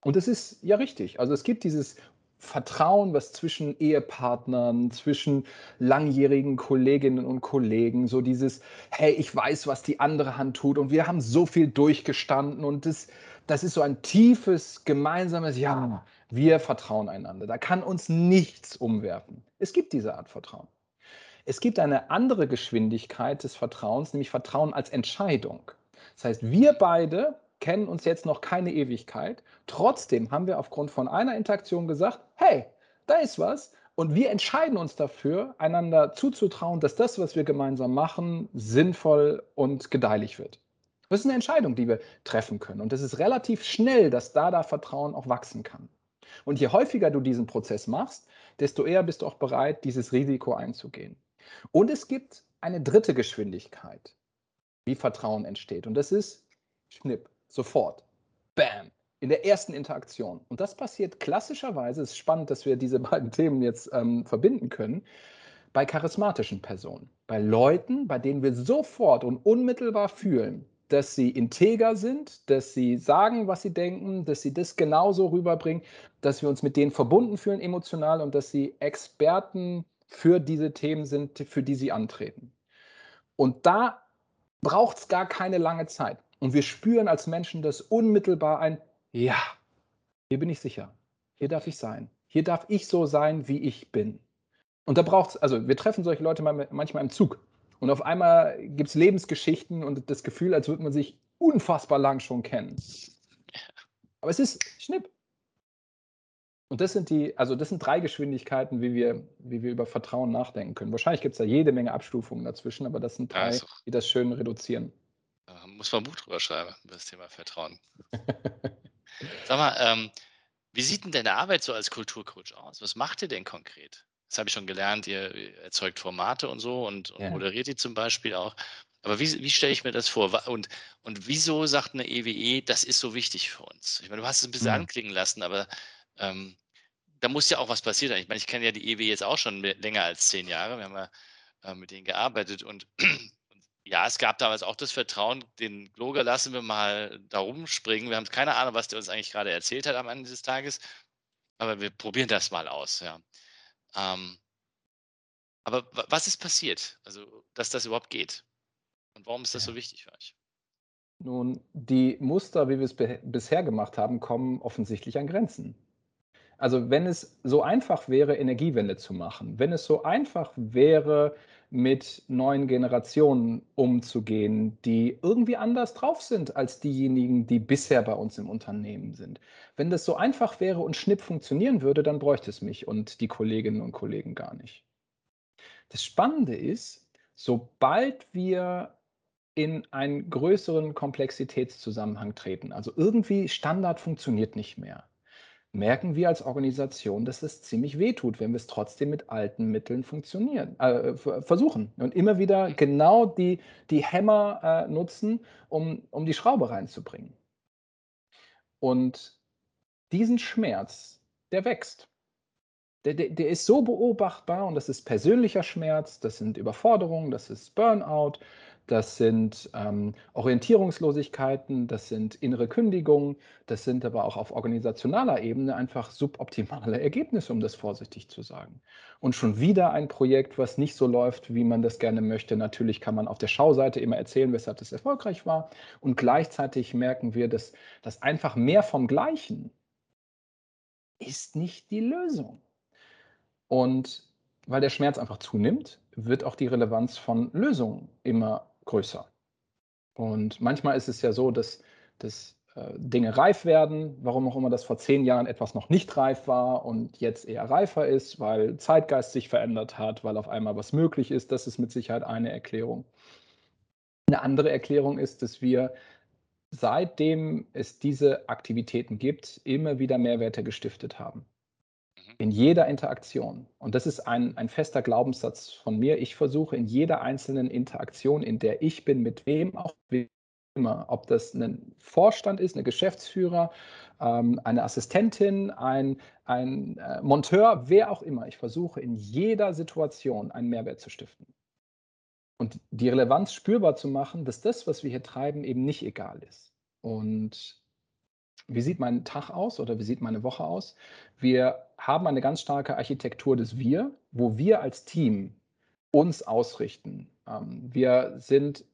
Speaker 2: Und es ist ja richtig. Also es gibt dieses Vertrauen, was zwischen Ehepartnern, zwischen langjährigen Kolleginnen und Kollegen, so dieses, hey, ich weiß, was die andere Hand tut und wir haben so viel durchgestanden und das, das ist so ein tiefes gemeinsames, ja, wir vertrauen einander. Da kann uns nichts umwerfen. Es gibt diese Art Vertrauen. Es gibt eine andere Geschwindigkeit des Vertrauens, nämlich Vertrauen als Entscheidung. Das heißt, wir beide kennen uns jetzt noch keine Ewigkeit. Trotzdem haben wir aufgrund von einer Interaktion gesagt, hey, da ist was. Und wir entscheiden uns dafür, einander zuzutrauen, dass das, was wir gemeinsam machen, sinnvoll und gedeihlich wird. Das ist eine Entscheidung, die wir treffen können. Und es ist relativ schnell, dass da da Vertrauen auch wachsen kann. Und je häufiger du diesen Prozess machst, desto eher bist du auch bereit, dieses Risiko einzugehen. Und es gibt eine dritte Geschwindigkeit, wie Vertrauen entsteht. Und das ist Schnipp sofort. Bam. In der ersten Interaktion. Und das passiert klassischerweise, es ist spannend, dass wir diese beiden Themen jetzt ähm, verbinden können, bei charismatischen Personen. Bei Leuten, bei denen wir sofort und unmittelbar fühlen, dass sie integer sind, dass sie sagen, was sie denken, dass sie das genauso rüberbringen, dass wir uns mit denen verbunden fühlen emotional und dass sie Experten für diese Themen sind, für die sie antreten. Und da braucht es gar keine lange Zeit. Und wir spüren als Menschen das unmittelbar ein, ja, hier bin ich sicher, hier darf ich sein, hier darf ich so sein, wie ich bin. Und da braucht es, also wir treffen solche Leute manchmal im Zug und auf einmal gibt es Lebensgeschichten und das Gefühl, als würde man sich unfassbar lang schon kennen. Aber es ist Schnipp. Und das sind die, also das sind drei Geschwindigkeiten, wie wir, wie wir über Vertrauen nachdenken können. Wahrscheinlich gibt es da jede Menge Abstufungen dazwischen, aber das sind drei, also. die das schön reduzieren.
Speaker 1: Muss man ein Buch drüber schreiben, über das Thema Vertrauen. Sag mal, ähm, wie sieht denn deine Arbeit so als Kulturcoach aus? Was macht ihr denn konkret? Das habe ich schon gelernt, ihr erzeugt Formate und so und, und ja. moderiert die zum Beispiel auch. Aber wie, wie stelle ich mir das vor? Und, und wieso sagt eine EWE, e, das ist so wichtig für uns? Ich meine, du hast es ein bisschen mhm. anklingen lassen, aber ähm, da muss ja auch was passieren. Ich meine, ich kenne ja die EWE e jetzt auch schon länger als zehn Jahre. Wir haben ja äh, mit denen gearbeitet und ja, es gab damals auch das Vertrauen, den Gloger lassen wir mal da rumspringen. Wir haben keine Ahnung, was der uns eigentlich gerade erzählt hat am Ende des Tages, aber wir probieren das mal aus, ja. Ähm, aber was ist passiert, also dass das überhaupt geht? Und warum ist das so wichtig für euch?
Speaker 2: Nun, die Muster, wie wir es bisher gemacht haben, kommen offensichtlich an Grenzen. Also wenn es so einfach wäre, Energiewende zu machen, wenn es so einfach wäre, mit neuen Generationen umzugehen, die irgendwie anders drauf sind als diejenigen, die bisher bei uns im Unternehmen sind. Wenn das so einfach wäre und Schnipp funktionieren würde, dann bräuchte es mich und die Kolleginnen und Kollegen gar nicht. Das Spannende ist, sobald wir in einen größeren Komplexitätszusammenhang treten, also irgendwie Standard funktioniert nicht mehr, merken wir als Organisation, dass es ziemlich wehtut, wenn wir es trotzdem mit alten Mitteln funktionieren, äh, versuchen und immer wieder genau die, die Hämmer äh, nutzen, um, um die Schraube reinzubringen. Und diesen Schmerz, der wächst. Der, der, der ist so beobachtbar und das ist persönlicher Schmerz, das sind Überforderungen, das ist Burnout, das sind ähm, Orientierungslosigkeiten, das sind innere Kündigungen, das sind aber auch auf organisationaler Ebene einfach suboptimale Ergebnisse, um das vorsichtig zu sagen. Und schon wieder ein Projekt, was nicht so läuft, wie man das gerne möchte. Natürlich kann man auf der Schauseite immer erzählen, weshalb das erfolgreich war. Und gleichzeitig merken wir, dass, dass einfach mehr vom Gleichen ist nicht die Lösung. Und weil der Schmerz einfach zunimmt, wird auch die Relevanz von Lösungen immer größer. Und manchmal ist es ja so, dass, dass äh, Dinge reif werden, warum auch immer das vor zehn Jahren etwas noch nicht reif war und jetzt eher reifer ist, weil Zeitgeist sich verändert hat, weil auf einmal was möglich ist. Das ist mit Sicherheit eine Erklärung. Eine andere Erklärung ist, dass wir seitdem es diese Aktivitäten gibt, immer wieder Mehrwerte gestiftet haben in jeder Interaktion, und das ist ein, ein fester Glaubenssatz von mir, ich versuche in jeder einzelnen Interaktion, in der ich bin, mit wem auch immer, ob das ein Vorstand ist, ein Geschäftsführer, ähm, eine Assistentin, ein, ein äh, Monteur, wer auch immer, ich versuche in jeder Situation einen Mehrwert zu stiften. Und die Relevanz spürbar zu machen, dass das, was wir hier treiben, eben nicht egal ist. Und wie sieht mein Tag aus oder wie sieht meine Woche aus? Wir haben eine ganz starke Architektur des Wir, wo wir als Team uns ausrichten. Ähm, wir sind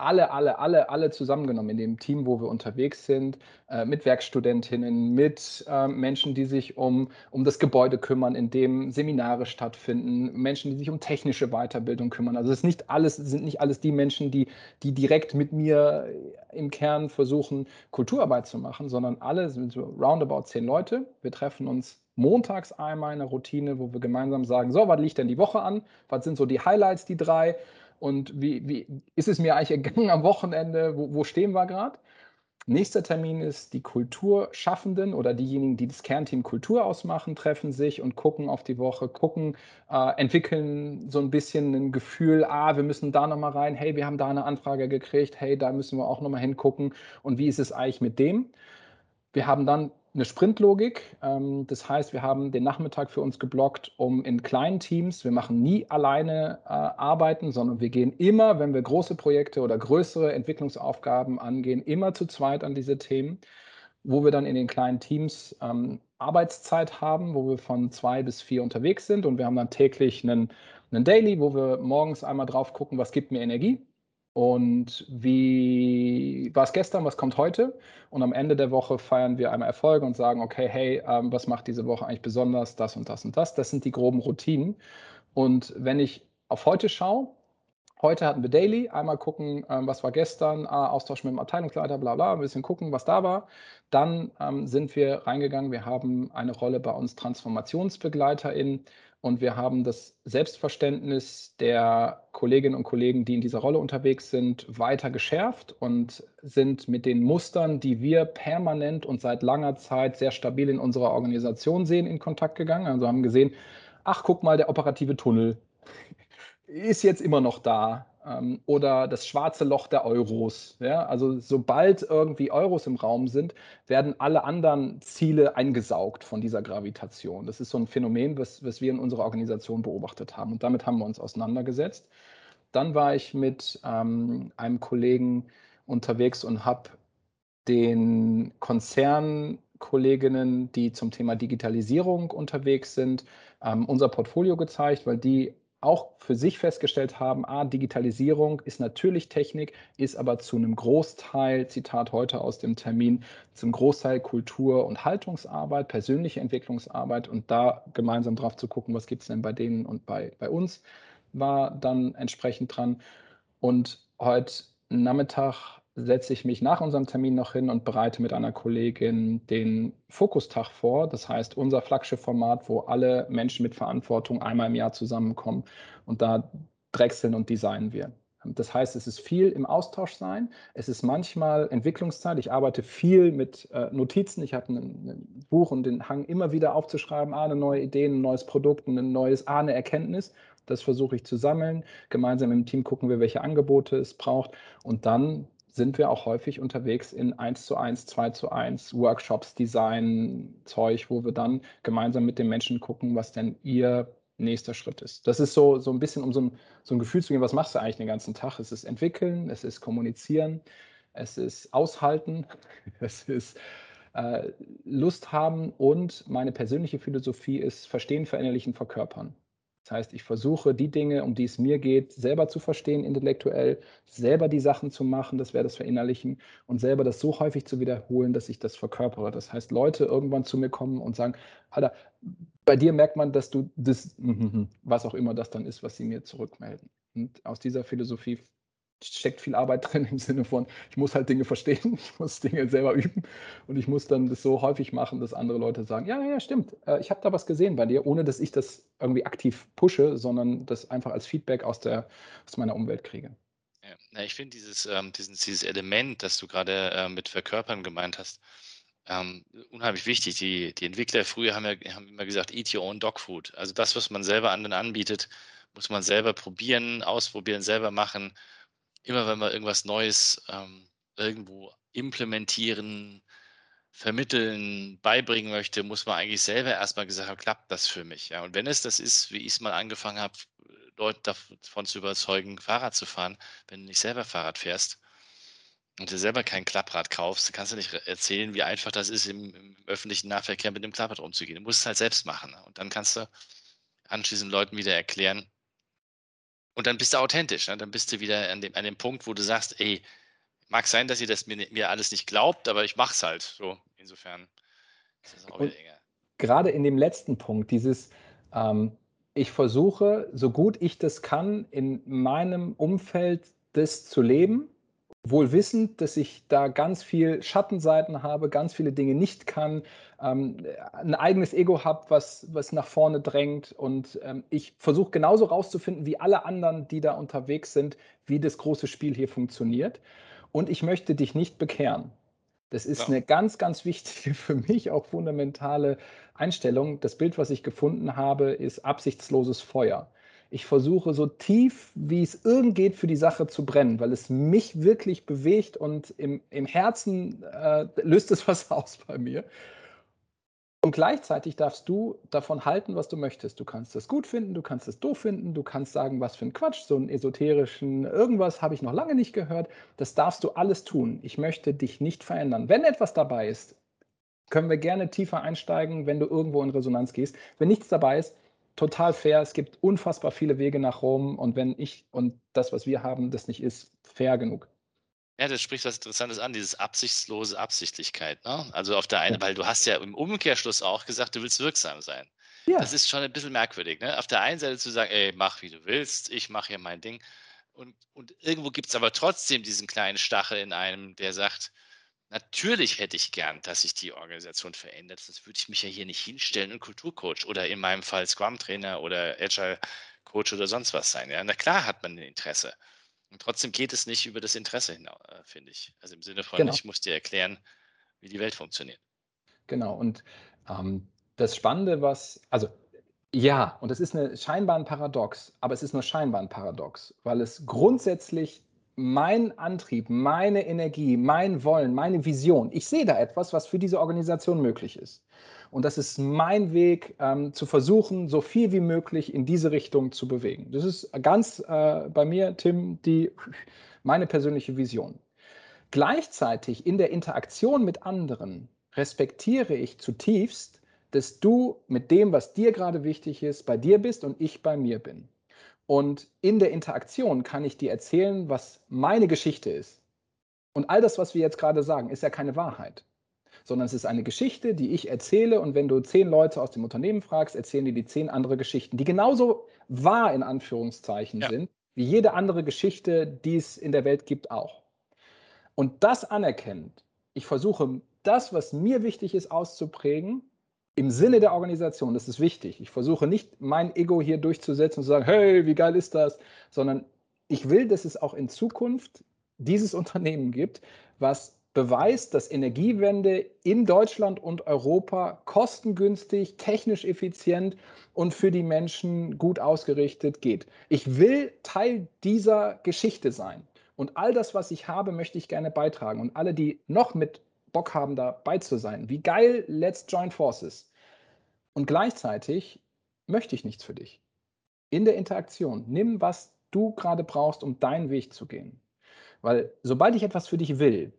Speaker 2: alle, alle, alle, alle zusammengenommen in dem Team, wo wir unterwegs sind, äh, mit Werkstudentinnen, mit äh, Menschen, die sich um, um das Gebäude kümmern, in dem Seminare stattfinden, Menschen, die sich um technische Weiterbildung kümmern. Also es nicht alles, sind nicht alles die Menschen, die, die direkt mit mir im Kern versuchen, Kulturarbeit zu machen, sondern alle sind so roundabout zehn Leute. Wir treffen uns montags einmal in einer Routine, wo wir gemeinsam sagen, so, was liegt denn die Woche an? Was sind so die Highlights, die drei? Und wie, wie ist es mir eigentlich ergangen am Wochenende, wo, wo stehen wir gerade? Nächster Termin ist, die Kulturschaffenden oder diejenigen, die das Kernteam Kultur ausmachen, treffen sich und gucken auf die Woche, gucken, äh, entwickeln so ein bisschen ein Gefühl, ah, wir müssen da nochmal rein, hey, wir haben da eine Anfrage gekriegt, hey, da müssen wir auch nochmal hingucken und wie ist es eigentlich mit dem? Wir haben dann eine Sprintlogik. Ähm, das heißt, wir haben den Nachmittag für uns geblockt, um in kleinen Teams, wir machen nie alleine äh, arbeiten, sondern wir gehen immer, wenn wir große Projekte oder größere Entwicklungsaufgaben angehen, immer zu zweit an diese Themen, wo wir dann in den kleinen Teams ähm, Arbeitszeit haben, wo wir von zwei bis vier unterwegs sind und wir haben dann täglich einen, einen Daily, wo wir morgens einmal drauf gucken, was gibt mir Energie und wie war es gestern, was kommt heute? Und am Ende der Woche feiern wir einmal Erfolge und sagen, okay, hey, ähm, was macht diese Woche eigentlich besonders, das und das und das. Das sind die groben Routinen. Und wenn ich auf heute schaue, heute hatten wir Daily, einmal gucken, ähm, was war gestern, ah, Austausch mit dem Abteilungsleiter, bla bla, ein bisschen gucken, was da war. Dann ähm, sind wir reingegangen, wir haben eine Rolle bei uns TransformationsbegleiterInnen und wir haben das Selbstverständnis der Kolleginnen und Kollegen, die in dieser Rolle unterwegs sind, weiter geschärft und sind mit den Mustern, die wir permanent und seit langer Zeit sehr stabil in unserer Organisation sehen, in Kontakt gegangen. Also haben gesehen, ach guck mal, der operative Tunnel ist jetzt immer noch da ähm, oder das schwarze Loch der Euros. Ja? Also sobald irgendwie Euros im Raum sind, werden alle anderen Ziele eingesaugt von dieser Gravitation. Das ist so ein Phänomen, was, was wir in unserer Organisation beobachtet haben. Und damit haben wir uns auseinandergesetzt. Dann war ich mit ähm, einem Kollegen unterwegs und habe den Konzernkolleginnen, die zum Thema Digitalisierung unterwegs sind, ähm, unser Portfolio gezeigt, weil die auch für sich festgestellt haben, ah, Digitalisierung ist natürlich Technik, ist aber zu einem Großteil, Zitat heute aus dem Termin, zum Großteil Kultur- und Haltungsarbeit, persönliche Entwicklungsarbeit und da gemeinsam drauf zu gucken, was gibt es denn bei denen und bei, bei uns, war dann entsprechend dran. Und heute Nachmittag setze ich mich nach unserem Termin noch hin und bereite mit einer Kollegin den Fokustag vor. Das heißt, unser Flaggschiff-Format, wo alle Menschen mit Verantwortung einmal im Jahr zusammenkommen und da drechseln und designen wir. Das heißt, es ist viel im Austausch sein. Es ist manchmal Entwicklungszeit. Ich arbeite viel mit äh, Notizen. Ich habe ein, Buch und den Hang immer wieder aufzuschreiben. Ah, eine neue Idee, ein neues Produkt, ein neues, ah, eine Erkenntnis. Das versuche ich zu sammeln. Gemeinsam im Team gucken wir, welche Angebote es braucht. Und dann sind wir auch häufig unterwegs in 1 zu 1, 2 zu 1 Workshops, Design, Zeug, wo wir dann gemeinsam mit den Menschen gucken, was denn ihr nächster Schritt ist. Das ist so, so ein bisschen, um so ein, so ein Gefühl zu geben, was machst du eigentlich den ganzen Tag? Es ist entwickeln, es ist kommunizieren, es ist aushalten, es ist äh, Lust haben und meine persönliche Philosophie ist verstehen, verinnerlichen, verkörpern. Das heißt, ich versuche die Dinge, um die es mir geht, selber zu verstehen intellektuell, selber die Sachen zu machen, das wäre das Verinnerlichen und selber das so häufig zu wiederholen, dass ich das verkörpere. Das heißt, Leute irgendwann zu mir kommen und sagen, Alter, bei dir merkt man, dass du das, was auch immer das dann ist, was sie mir zurückmelden. Und aus dieser Philosophie steckt viel Arbeit drin im Sinne von, ich muss halt Dinge verstehen, ich muss Dinge selber üben und ich muss dann das so häufig machen, dass andere Leute sagen, ja, ja, stimmt, äh, ich habe da was gesehen bei dir, ohne dass ich das irgendwie aktiv pushe, sondern das einfach als Feedback aus, der, aus meiner Umwelt kriege.
Speaker 1: Ja, ich finde dieses, ähm, dieses, dieses Element, das du gerade äh, mit Verkörpern gemeint hast, ähm, unheimlich wichtig. Die, die Entwickler früher haben, ja, haben immer gesagt, eat your own dog food. Also das, was man selber anderen anbietet, muss man selber probieren, ausprobieren, selber machen immer wenn man irgendwas Neues ähm, irgendwo implementieren, vermitteln, beibringen möchte, muss man eigentlich selber erstmal gesagt haben, klappt das für mich? Ja, und wenn es das ist, wie ich es mal angefangen habe, Leute davon zu überzeugen, Fahrrad zu fahren, wenn du nicht selber Fahrrad fährst und dir selber kein Klapprad kaufst, kannst du nicht erzählen, wie einfach das ist, im, im öffentlichen Nahverkehr mit dem Klapprad umzugehen. Du musst es halt selbst machen. Ne? Und dann kannst du anschließend Leuten wieder erklären, und dann bist du authentisch. Ne? Dann bist du wieder an dem, an dem Punkt, wo du sagst, ey, mag sein, dass ihr das mir, mir alles nicht glaubt, aber ich mach's halt. So, insofern
Speaker 2: ist das auch wieder enger. Gerade in dem letzten Punkt, dieses, ähm, ich versuche, so gut ich das kann, in meinem Umfeld das zu leben wohl wissend, dass ich da ganz viel Schattenseiten habe, ganz viele Dinge nicht kann, ähm, ein eigenes Ego habe, was, was nach vorne drängt. Und ähm, ich versuche genauso rauszufinden wie alle anderen, die da unterwegs sind, wie das große Spiel hier funktioniert. Und ich möchte dich nicht bekehren. Das ist ja. eine ganz, ganz wichtige, für mich auch fundamentale Einstellung. Das Bild, was ich gefunden habe, ist absichtsloses Feuer. Ich versuche so tief, wie es irgend geht, für die Sache zu brennen, weil es mich wirklich bewegt und im, im Herzen äh, löst es was aus bei mir. Und gleichzeitig darfst du davon halten, was du möchtest. Du kannst es gut finden, du kannst es doof finden, du kannst sagen, was für ein Quatsch, so einen esoterischen irgendwas habe ich noch lange nicht gehört. Das darfst du alles tun. Ich möchte dich nicht verändern. Wenn etwas dabei ist, können wir gerne tiefer einsteigen, wenn du irgendwo in Resonanz gehst. Wenn nichts dabei ist, total fair. Es gibt unfassbar viele Wege nach Rom und wenn ich und das, was wir haben, das nicht ist, fair genug.
Speaker 1: Ja, das spricht was Interessantes an, dieses absichtslose Absichtlichkeit. Ne? Also auf der einen, ja. weil du hast ja im Umkehrschluss auch gesagt, du willst wirksam sein. Ja. Das ist schon ein bisschen merkwürdig. Ne? Auf der einen Seite zu sagen, ey, mach wie du willst, ich mache hier mein Ding. Und, und irgendwo gibt es aber trotzdem diesen kleinen Stachel in einem, der sagt, Natürlich hätte ich gern, dass sich die Organisation verändert. Sonst würde ich mich ja hier nicht hinstellen und Kulturcoach oder in meinem Fall Scrum-Trainer oder Agile-Coach oder sonst was sein. Ja, na klar hat man ein Interesse. Und trotzdem geht es nicht über das Interesse hinaus, äh, finde ich. Also im Sinne von, genau. ich muss dir erklären, wie die Welt funktioniert.
Speaker 2: Genau. Und ähm, das Spannende, was, also ja, und es ist eine, scheinbar ein Paradox, aber es ist nur scheinbar ein Paradox, weil es grundsätzlich mein Antrieb, meine Energie, mein Wollen, meine Vision. Ich sehe da etwas, was für diese Organisation möglich ist. Und das ist mein Weg, ähm, zu versuchen, so viel wie möglich in diese Richtung zu bewegen. Das ist ganz äh, bei mir, Tim, die, meine persönliche Vision. Gleichzeitig in der Interaktion mit anderen respektiere ich zutiefst, dass du mit dem, was dir gerade wichtig ist, bei dir bist und ich bei mir bin. Und in der Interaktion kann ich dir erzählen, was meine Geschichte ist. Und all das, was wir jetzt gerade sagen, ist ja keine Wahrheit, sondern es ist eine Geschichte, die ich erzähle. Und wenn du zehn Leute aus dem Unternehmen fragst, erzählen die die zehn andere Geschichten, die genauso wahr in Anführungszeichen ja. sind, wie jede andere Geschichte, die es in der Welt gibt, auch. Und das anerkennend, ich versuche, das, was mir wichtig ist, auszuprägen im Sinne der Organisation, das ist wichtig. Ich versuche nicht, mein Ego hier durchzusetzen und zu sagen, hey, wie geil ist das, sondern ich will, dass es auch in Zukunft dieses Unternehmen gibt, was beweist, dass Energiewende in Deutschland und Europa kostengünstig, technisch effizient und für die Menschen gut ausgerichtet geht. Ich will Teil dieser Geschichte sein. Und all das, was ich habe, möchte ich gerne beitragen. Und alle, die noch mit Bock haben, dabei zu sein. Wie geil, let's join forces. Und gleichzeitig möchte ich nichts für dich. in der Interaktion. Nimm, was du gerade brauchst, um deinen Weg zu gehen. Weil sobald ich etwas für dich will,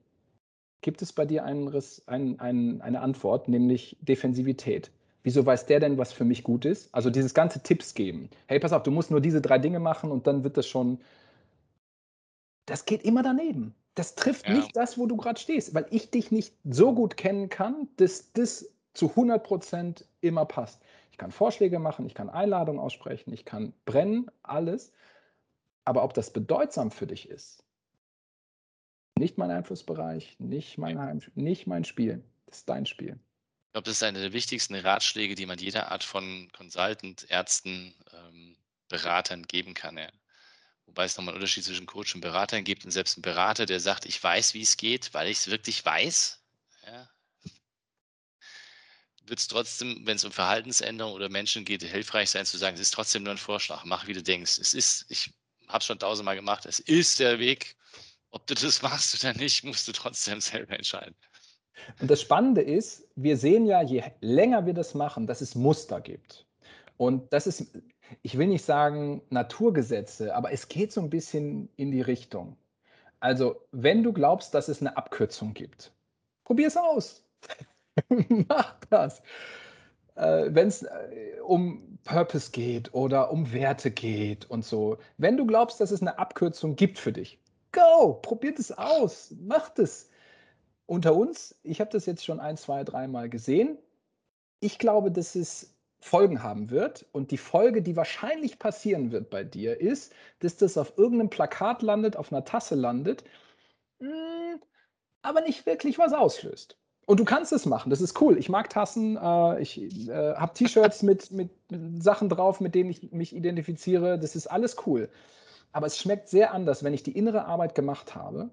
Speaker 2: gibt es bei dir einen Riss, ein, ein, eine Antwort, nämlich Defensivität. Wieso weiß der denn, was für mich gut ist? Also dieses ganze Tipps geben. Hey, pass auf, du musst nur diese drei Dinge machen und dann wird das schon. Das geht immer daneben. Das trifft ja. nicht das, wo du gerade stehst, weil ich dich nicht so gut kennen kann, dass das zu 100 Prozent immer passt. Ich kann Vorschläge machen, ich kann Einladungen aussprechen, ich kann brennen, alles. Aber ob das bedeutsam für dich ist, nicht mein Einflussbereich, nicht mein, Heim, nicht mein Spiel. Das ist dein Spiel.
Speaker 1: Ich glaube, das ist einer der wichtigsten Ratschläge, die man jeder Art von Consultant, Ärzten, ähm, Beratern geben kann. Ja. Wobei es nochmal einen Unterschied zwischen Coach und Beratern gibt. Und selbst ein Berater, der sagt, ich weiß, wie es geht, weil ich es wirklich weiß, wird es trotzdem, wenn es um Verhaltensänderung oder Menschen geht, hilfreich sein zu sagen, es ist trotzdem nur ein Vorschlag, mach wie du denkst. Es ist, ich habe es schon tausendmal gemacht, es ist der Weg, ob du das machst oder nicht, musst du trotzdem selber entscheiden.
Speaker 2: Und das Spannende ist, wir sehen ja, je länger wir das machen, dass es Muster gibt. Und das ist, ich will nicht sagen Naturgesetze, aber es geht so ein bisschen in die Richtung. Also, wenn du glaubst, dass es eine Abkürzung gibt, probier es aus. Mach das. Äh, wenn es äh, um Purpose geht oder um Werte geht und so, wenn du glaubst, dass es eine Abkürzung gibt für dich, go, probiert es aus, macht es. Unter uns, ich habe das jetzt schon ein, zwei, dreimal gesehen. Ich glaube, dass es Folgen haben wird. Und die Folge, die wahrscheinlich passieren wird bei dir, ist, dass das auf irgendeinem Plakat landet, auf einer Tasse landet, hm, aber nicht wirklich was auslöst. Und du kannst es machen, das ist cool. Ich mag Tassen, äh, ich äh, habe T-Shirts mit, mit Sachen drauf, mit denen ich mich identifiziere. Das ist alles cool. Aber es schmeckt sehr anders, wenn ich die innere Arbeit gemacht habe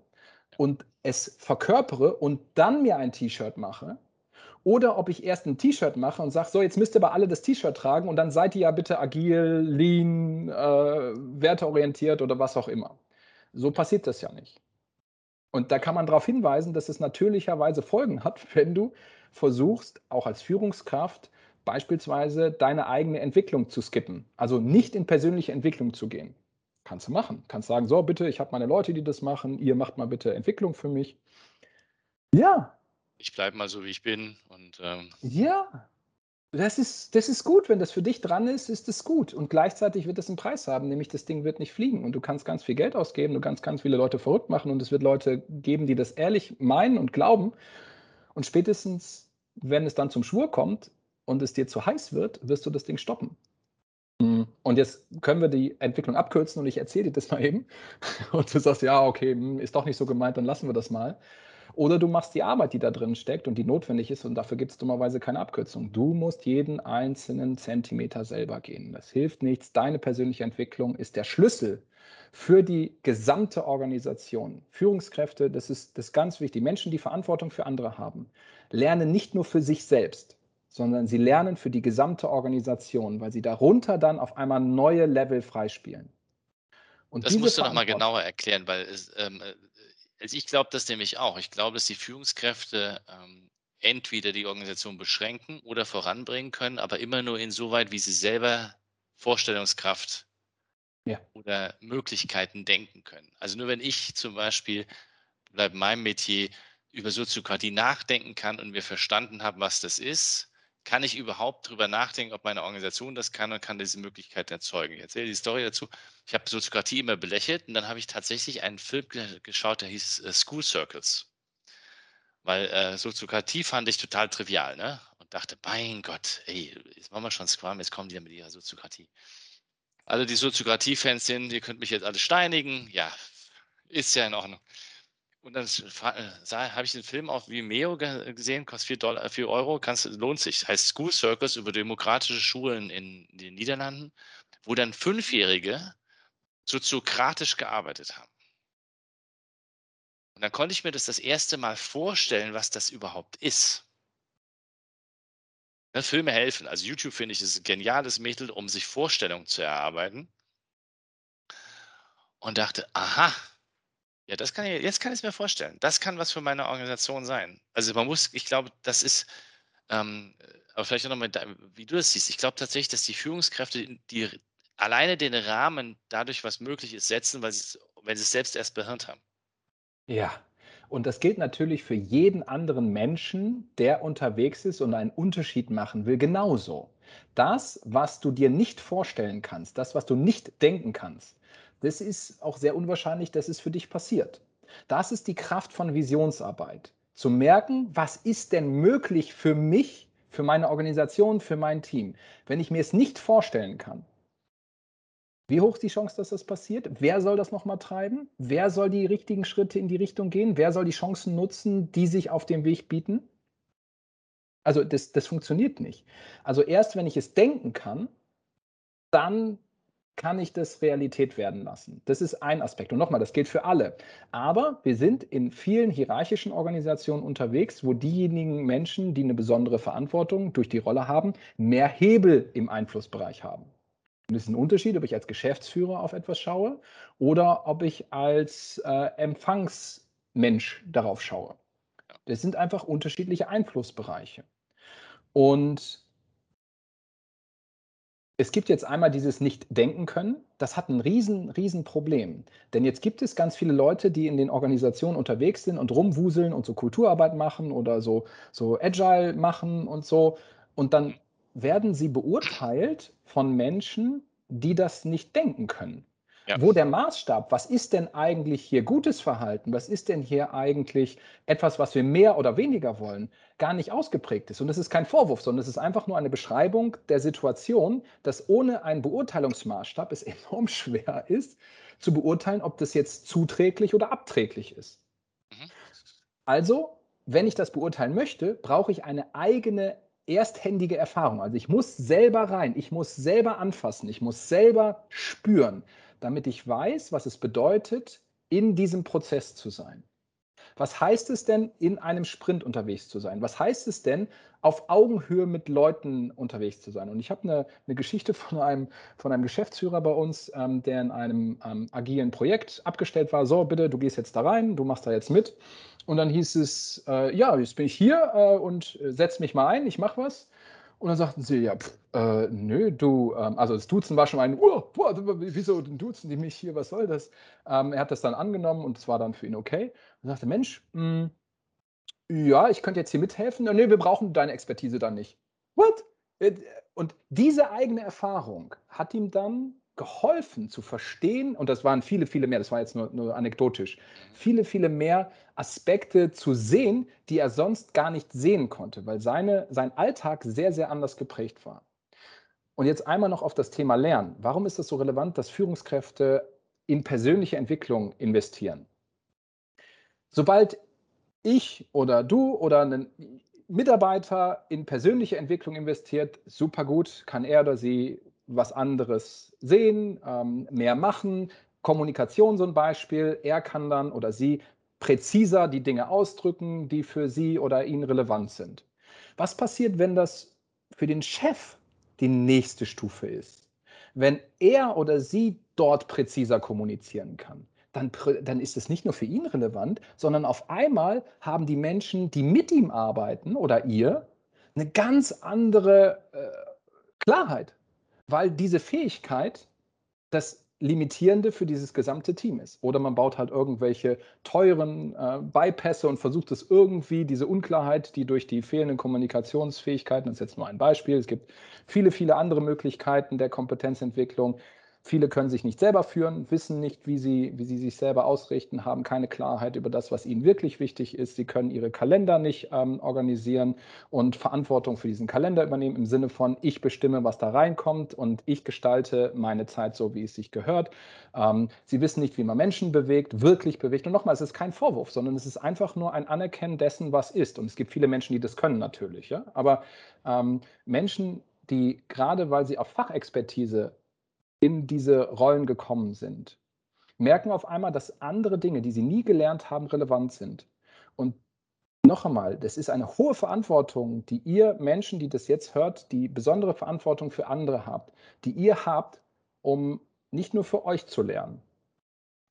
Speaker 2: und es verkörpere und dann mir ein T-Shirt mache. Oder ob ich erst ein T-Shirt mache und sage, so, jetzt müsst ihr aber alle das T-Shirt tragen und dann seid ihr ja bitte agil, lean, äh, werteorientiert oder was auch immer. So passiert das ja nicht. Und da kann man darauf hinweisen, dass es natürlicherweise Folgen hat, wenn du versuchst, auch als Führungskraft beispielsweise deine eigene Entwicklung zu skippen. Also nicht in persönliche Entwicklung zu gehen. Kannst du machen. Kannst sagen, so bitte, ich habe meine Leute, die das machen, ihr macht mal bitte Entwicklung für mich. Ja.
Speaker 1: Ich bleibe mal so, wie ich bin. Und, ähm
Speaker 2: ja, das ist, das ist gut. Wenn das für dich dran ist, ist es gut. Und gleichzeitig wird es einen Preis haben, nämlich das Ding wird nicht fliegen. Und du kannst ganz viel Geld ausgeben, du kannst ganz viele Leute verrückt machen und es wird Leute geben, die das ehrlich meinen und glauben. Und spätestens, wenn es dann zum Schwur kommt und es dir zu heiß wird, wirst du das Ding stoppen. Hm, und jetzt können wir die Entwicklung abkürzen und ich erzähle dir das mal eben. Und du sagst, ja, okay, hm, ist doch nicht so gemeint, dann lassen wir das mal. Oder du machst die Arbeit, die da drin steckt und die notwendig ist und dafür gibt es dummerweise keine Abkürzung. Du musst jeden einzelnen Zentimeter selber gehen. Das hilft nichts. Deine persönliche Entwicklung ist der Schlüssel für die gesamte Organisation. Führungskräfte, das ist das ist ganz wichtig. Menschen, die Verantwortung für andere haben, lernen nicht nur für sich selbst, sondern sie lernen für die gesamte Organisation, weil sie darunter dann auf einmal neue Level freispielen.
Speaker 1: Und das musst du nochmal genauer erklären, weil es, ähm, äh, also ich glaube das nämlich auch. Ich glaube, dass die Führungskräfte ähm, entweder die Organisation beschränken oder voranbringen können, aber immer nur insoweit, wie sie selber Vorstellungskraft ja. oder Möglichkeiten denken können. Also nur wenn ich zum Beispiel, bleibt meinem Metier, über Soziokratie nachdenken kann und wir verstanden haben, was das ist, kann ich überhaupt darüber nachdenken, ob meine Organisation das kann und kann diese Möglichkeit erzeugen. Ich erzähle die Story dazu. Ich habe Soziokratie immer belächelt und dann habe ich tatsächlich einen Film geschaut, der hieß äh, School Circles. Weil äh, Soziokratie fand ich total trivial, ne? Und dachte, mein Gott, ey, jetzt machen wir schon Scrum, jetzt kommen die mit ihrer Soziokratie. Also die Soziokratie-Fans sind, ihr könnt mich jetzt alle steinigen. Ja, ist ja in Ordnung. Und dann äh, habe ich den Film auf Vimeo gesehen, kostet 4, Dollar, 4 Euro, kannst, lohnt sich. Heißt School Circus über demokratische Schulen in den Niederlanden, wo dann Fünfjährige soziokratisch gearbeitet haben. Und dann konnte ich mir das das erste Mal vorstellen, was das überhaupt ist. Ne, Filme helfen. Also YouTube finde ich ist ein geniales Mittel, um sich Vorstellungen zu erarbeiten. Und dachte, aha, ja, das kann ich, jetzt kann ich es mir vorstellen. Das kann was für meine Organisation sein. Also man muss, ich glaube, das ist, ähm, aber vielleicht auch nochmal, wie du das siehst. Ich glaube tatsächlich, dass die Führungskräfte die alleine den Rahmen dadurch, was möglich ist, setzen, weil sie wenn sie es selbst erst behirnt haben.
Speaker 2: Ja, und das gilt natürlich für jeden anderen Menschen, der unterwegs ist und einen Unterschied machen will, genauso. Das, was du dir nicht vorstellen kannst, das, was du nicht denken kannst, das ist auch sehr unwahrscheinlich, dass es für dich passiert. Das ist die Kraft von Visionsarbeit. Zu merken, was ist denn möglich für mich, für meine Organisation, für mein Team, wenn ich mir es nicht vorstellen kann. Wie hoch ist die Chance, dass das passiert? Wer soll das nochmal treiben? Wer soll die richtigen Schritte in die Richtung gehen? Wer soll die Chancen nutzen, die sich auf dem Weg bieten? Also das, das funktioniert nicht. Also erst wenn ich es denken kann, dann kann ich das Realität werden lassen. Das ist ein Aspekt. Und nochmal, das gilt für alle. Aber wir sind in vielen hierarchischen Organisationen unterwegs, wo diejenigen Menschen, die eine besondere Verantwortung durch die Rolle haben, mehr Hebel im Einflussbereich haben. Und es ist ein Unterschied, ob ich als Geschäftsführer auf etwas schaue oder ob ich als äh, Empfangsmensch darauf schaue. Das sind einfach unterschiedliche Einflussbereiche. Und es gibt jetzt einmal dieses Nicht-Denken können. Das hat ein riesen, riesen Problem. Denn jetzt gibt es ganz viele Leute, die in den Organisationen unterwegs sind und rumwuseln und so Kulturarbeit machen oder so, so Agile machen und so. Und dann werden sie beurteilt von Menschen, die das nicht denken können. Ja. Wo der Maßstab, was ist denn eigentlich hier gutes Verhalten, was ist denn hier eigentlich etwas, was wir mehr oder weniger wollen, gar nicht ausgeprägt ist. Und das ist kein Vorwurf, sondern es ist einfach nur eine Beschreibung der Situation, dass ohne einen Beurteilungsmaßstab es enorm schwer ist, zu beurteilen, ob das jetzt zuträglich oder abträglich ist. Mhm. Also, wenn ich das beurteilen möchte, brauche ich eine eigene ersthändige Erfahrung. Also ich muss selber rein, ich muss selber anfassen, ich muss selber spüren, damit ich weiß, was es bedeutet, in diesem Prozess zu sein. Was heißt es denn, in einem Sprint unterwegs zu sein? Was heißt es denn, auf Augenhöhe mit Leuten unterwegs zu sein? Und ich habe eine, eine Geschichte von einem, von einem Geschäftsführer bei uns, ähm, der in einem ähm, agilen Projekt abgestellt war. So, bitte, du gehst jetzt da rein, du machst da jetzt mit. Und dann hieß es, äh, ja, jetzt bin ich hier äh, und setz mich mal ein, ich mache was. Und dann sagten sie, ja, pff, äh, nö, du, ähm, also das Duzen war schon ein, oh, boah, wieso duzen die mich hier, was soll das? Ähm, er hat das dann angenommen und es war dann für ihn okay. Und sagte, Mensch, mh, hm, ja, ich könnte jetzt hier mithelfen. Nö, wir brauchen deine Expertise dann nicht. What? Äh, und diese eigene Erfahrung hat ihm dann geholfen zu verstehen, und das waren viele, viele mehr, das war jetzt nur, nur anekdotisch, viele, viele mehr Aspekte zu sehen, die er sonst gar nicht sehen konnte, weil seine, sein Alltag sehr, sehr anders geprägt war. Und jetzt einmal noch auf das Thema Lernen. Warum ist es so relevant, dass Führungskräfte in persönliche Entwicklung investieren? Sobald ich oder du oder ein Mitarbeiter in persönliche Entwicklung investiert, super gut, kann er oder sie was anderes sehen, ähm, mehr machen. Kommunikation so ein Beispiel. Er kann dann oder sie präziser die Dinge ausdrücken, die für sie oder ihn relevant sind. Was passiert, wenn das für den Chef die nächste Stufe ist? Wenn er oder sie dort präziser kommunizieren kann, dann, dann ist es nicht nur für ihn relevant, sondern auf einmal haben die Menschen, die mit ihm arbeiten oder ihr, eine ganz andere äh, Klarheit weil diese Fähigkeit das Limitierende für dieses gesamte Team ist. Oder man baut halt irgendwelche teuren äh, Bypässe und versucht es irgendwie, diese Unklarheit, die durch die fehlenden Kommunikationsfähigkeiten, das ist jetzt nur ein Beispiel, es gibt viele, viele andere Möglichkeiten der Kompetenzentwicklung, Viele können sich nicht selber führen, wissen nicht, wie sie, wie sie sich selber ausrichten, haben keine Klarheit über das, was ihnen wirklich wichtig ist. Sie können ihre Kalender nicht ähm, organisieren und Verantwortung für diesen Kalender übernehmen im Sinne von, ich bestimme, was da reinkommt und ich gestalte meine Zeit so, wie es sich gehört. Ähm, sie wissen nicht, wie man Menschen bewegt, wirklich bewegt. Und nochmal, es ist kein Vorwurf, sondern es ist einfach nur ein Anerkennen dessen, was ist. Und es gibt viele Menschen, die das können natürlich. Ja? Aber ähm, Menschen, die gerade weil sie auf Fachexpertise in diese Rollen gekommen sind, merken auf einmal, dass andere Dinge, die sie nie gelernt haben, relevant sind. Und noch einmal, das ist eine hohe Verantwortung, die ihr Menschen, die das jetzt hört, die besondere Verantwortung für andere habt, die ihr habt, um nicht nur für euch zu lernen,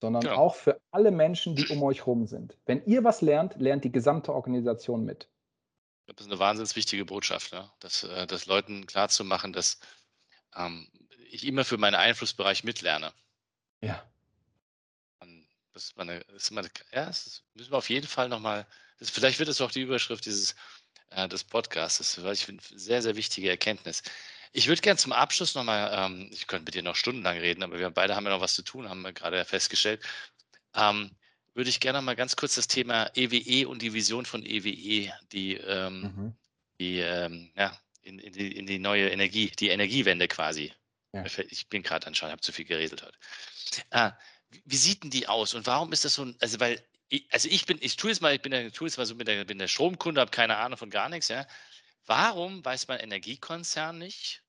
Speaker 2: sondern ja. auch für alle Menschen, die um euch herum sind. Wenn ihr was lernt, lernt die gesamte Organisation mit.
Speaker 1: Das ist eine wahnsinnig wichtige Botschaft, ne? das, äh, das Leuten klarzumachen, dass ähm, ich immer für meinen Einflussbereich mitlerne.
Speaker 2: Ja.
Speaker 1: Das ist meine, das ist meine ja, das müssen wir auf jeden Fall nochmal, vielleicht wird es auch die Überschrift dieses äh, des Podcasts, weil ich finde, sehr, sehr wichtige Erkenntnis. Ich würde gerne zum Abschluss nochmal, ähm, ich könnte mit dir noch stundenlang reden, aber wir beide haben ja noch was zu tun, haben wir gerade festgestellt. Ähm, würde ich gerne noch mal ganz kurz das Thema EWE e und die Vision von EWE, die, ähm, mhm. die ähm, ja, in, in, die, in, die, neue Energie, die Energiewende quasi. Ja. Ich bin gerade anscheinend, habe zu viel geredet heute. Ah, wie sieht denn die aus und warum ist das so ein, also weil, ich, also ich bin, ich tue es mal, ich bin, der, tue es mal so mit der, bin der Stromkunde, habe keine Ahnung von gar nichts, ja. Warum weiß mein Energiekonzern nicht,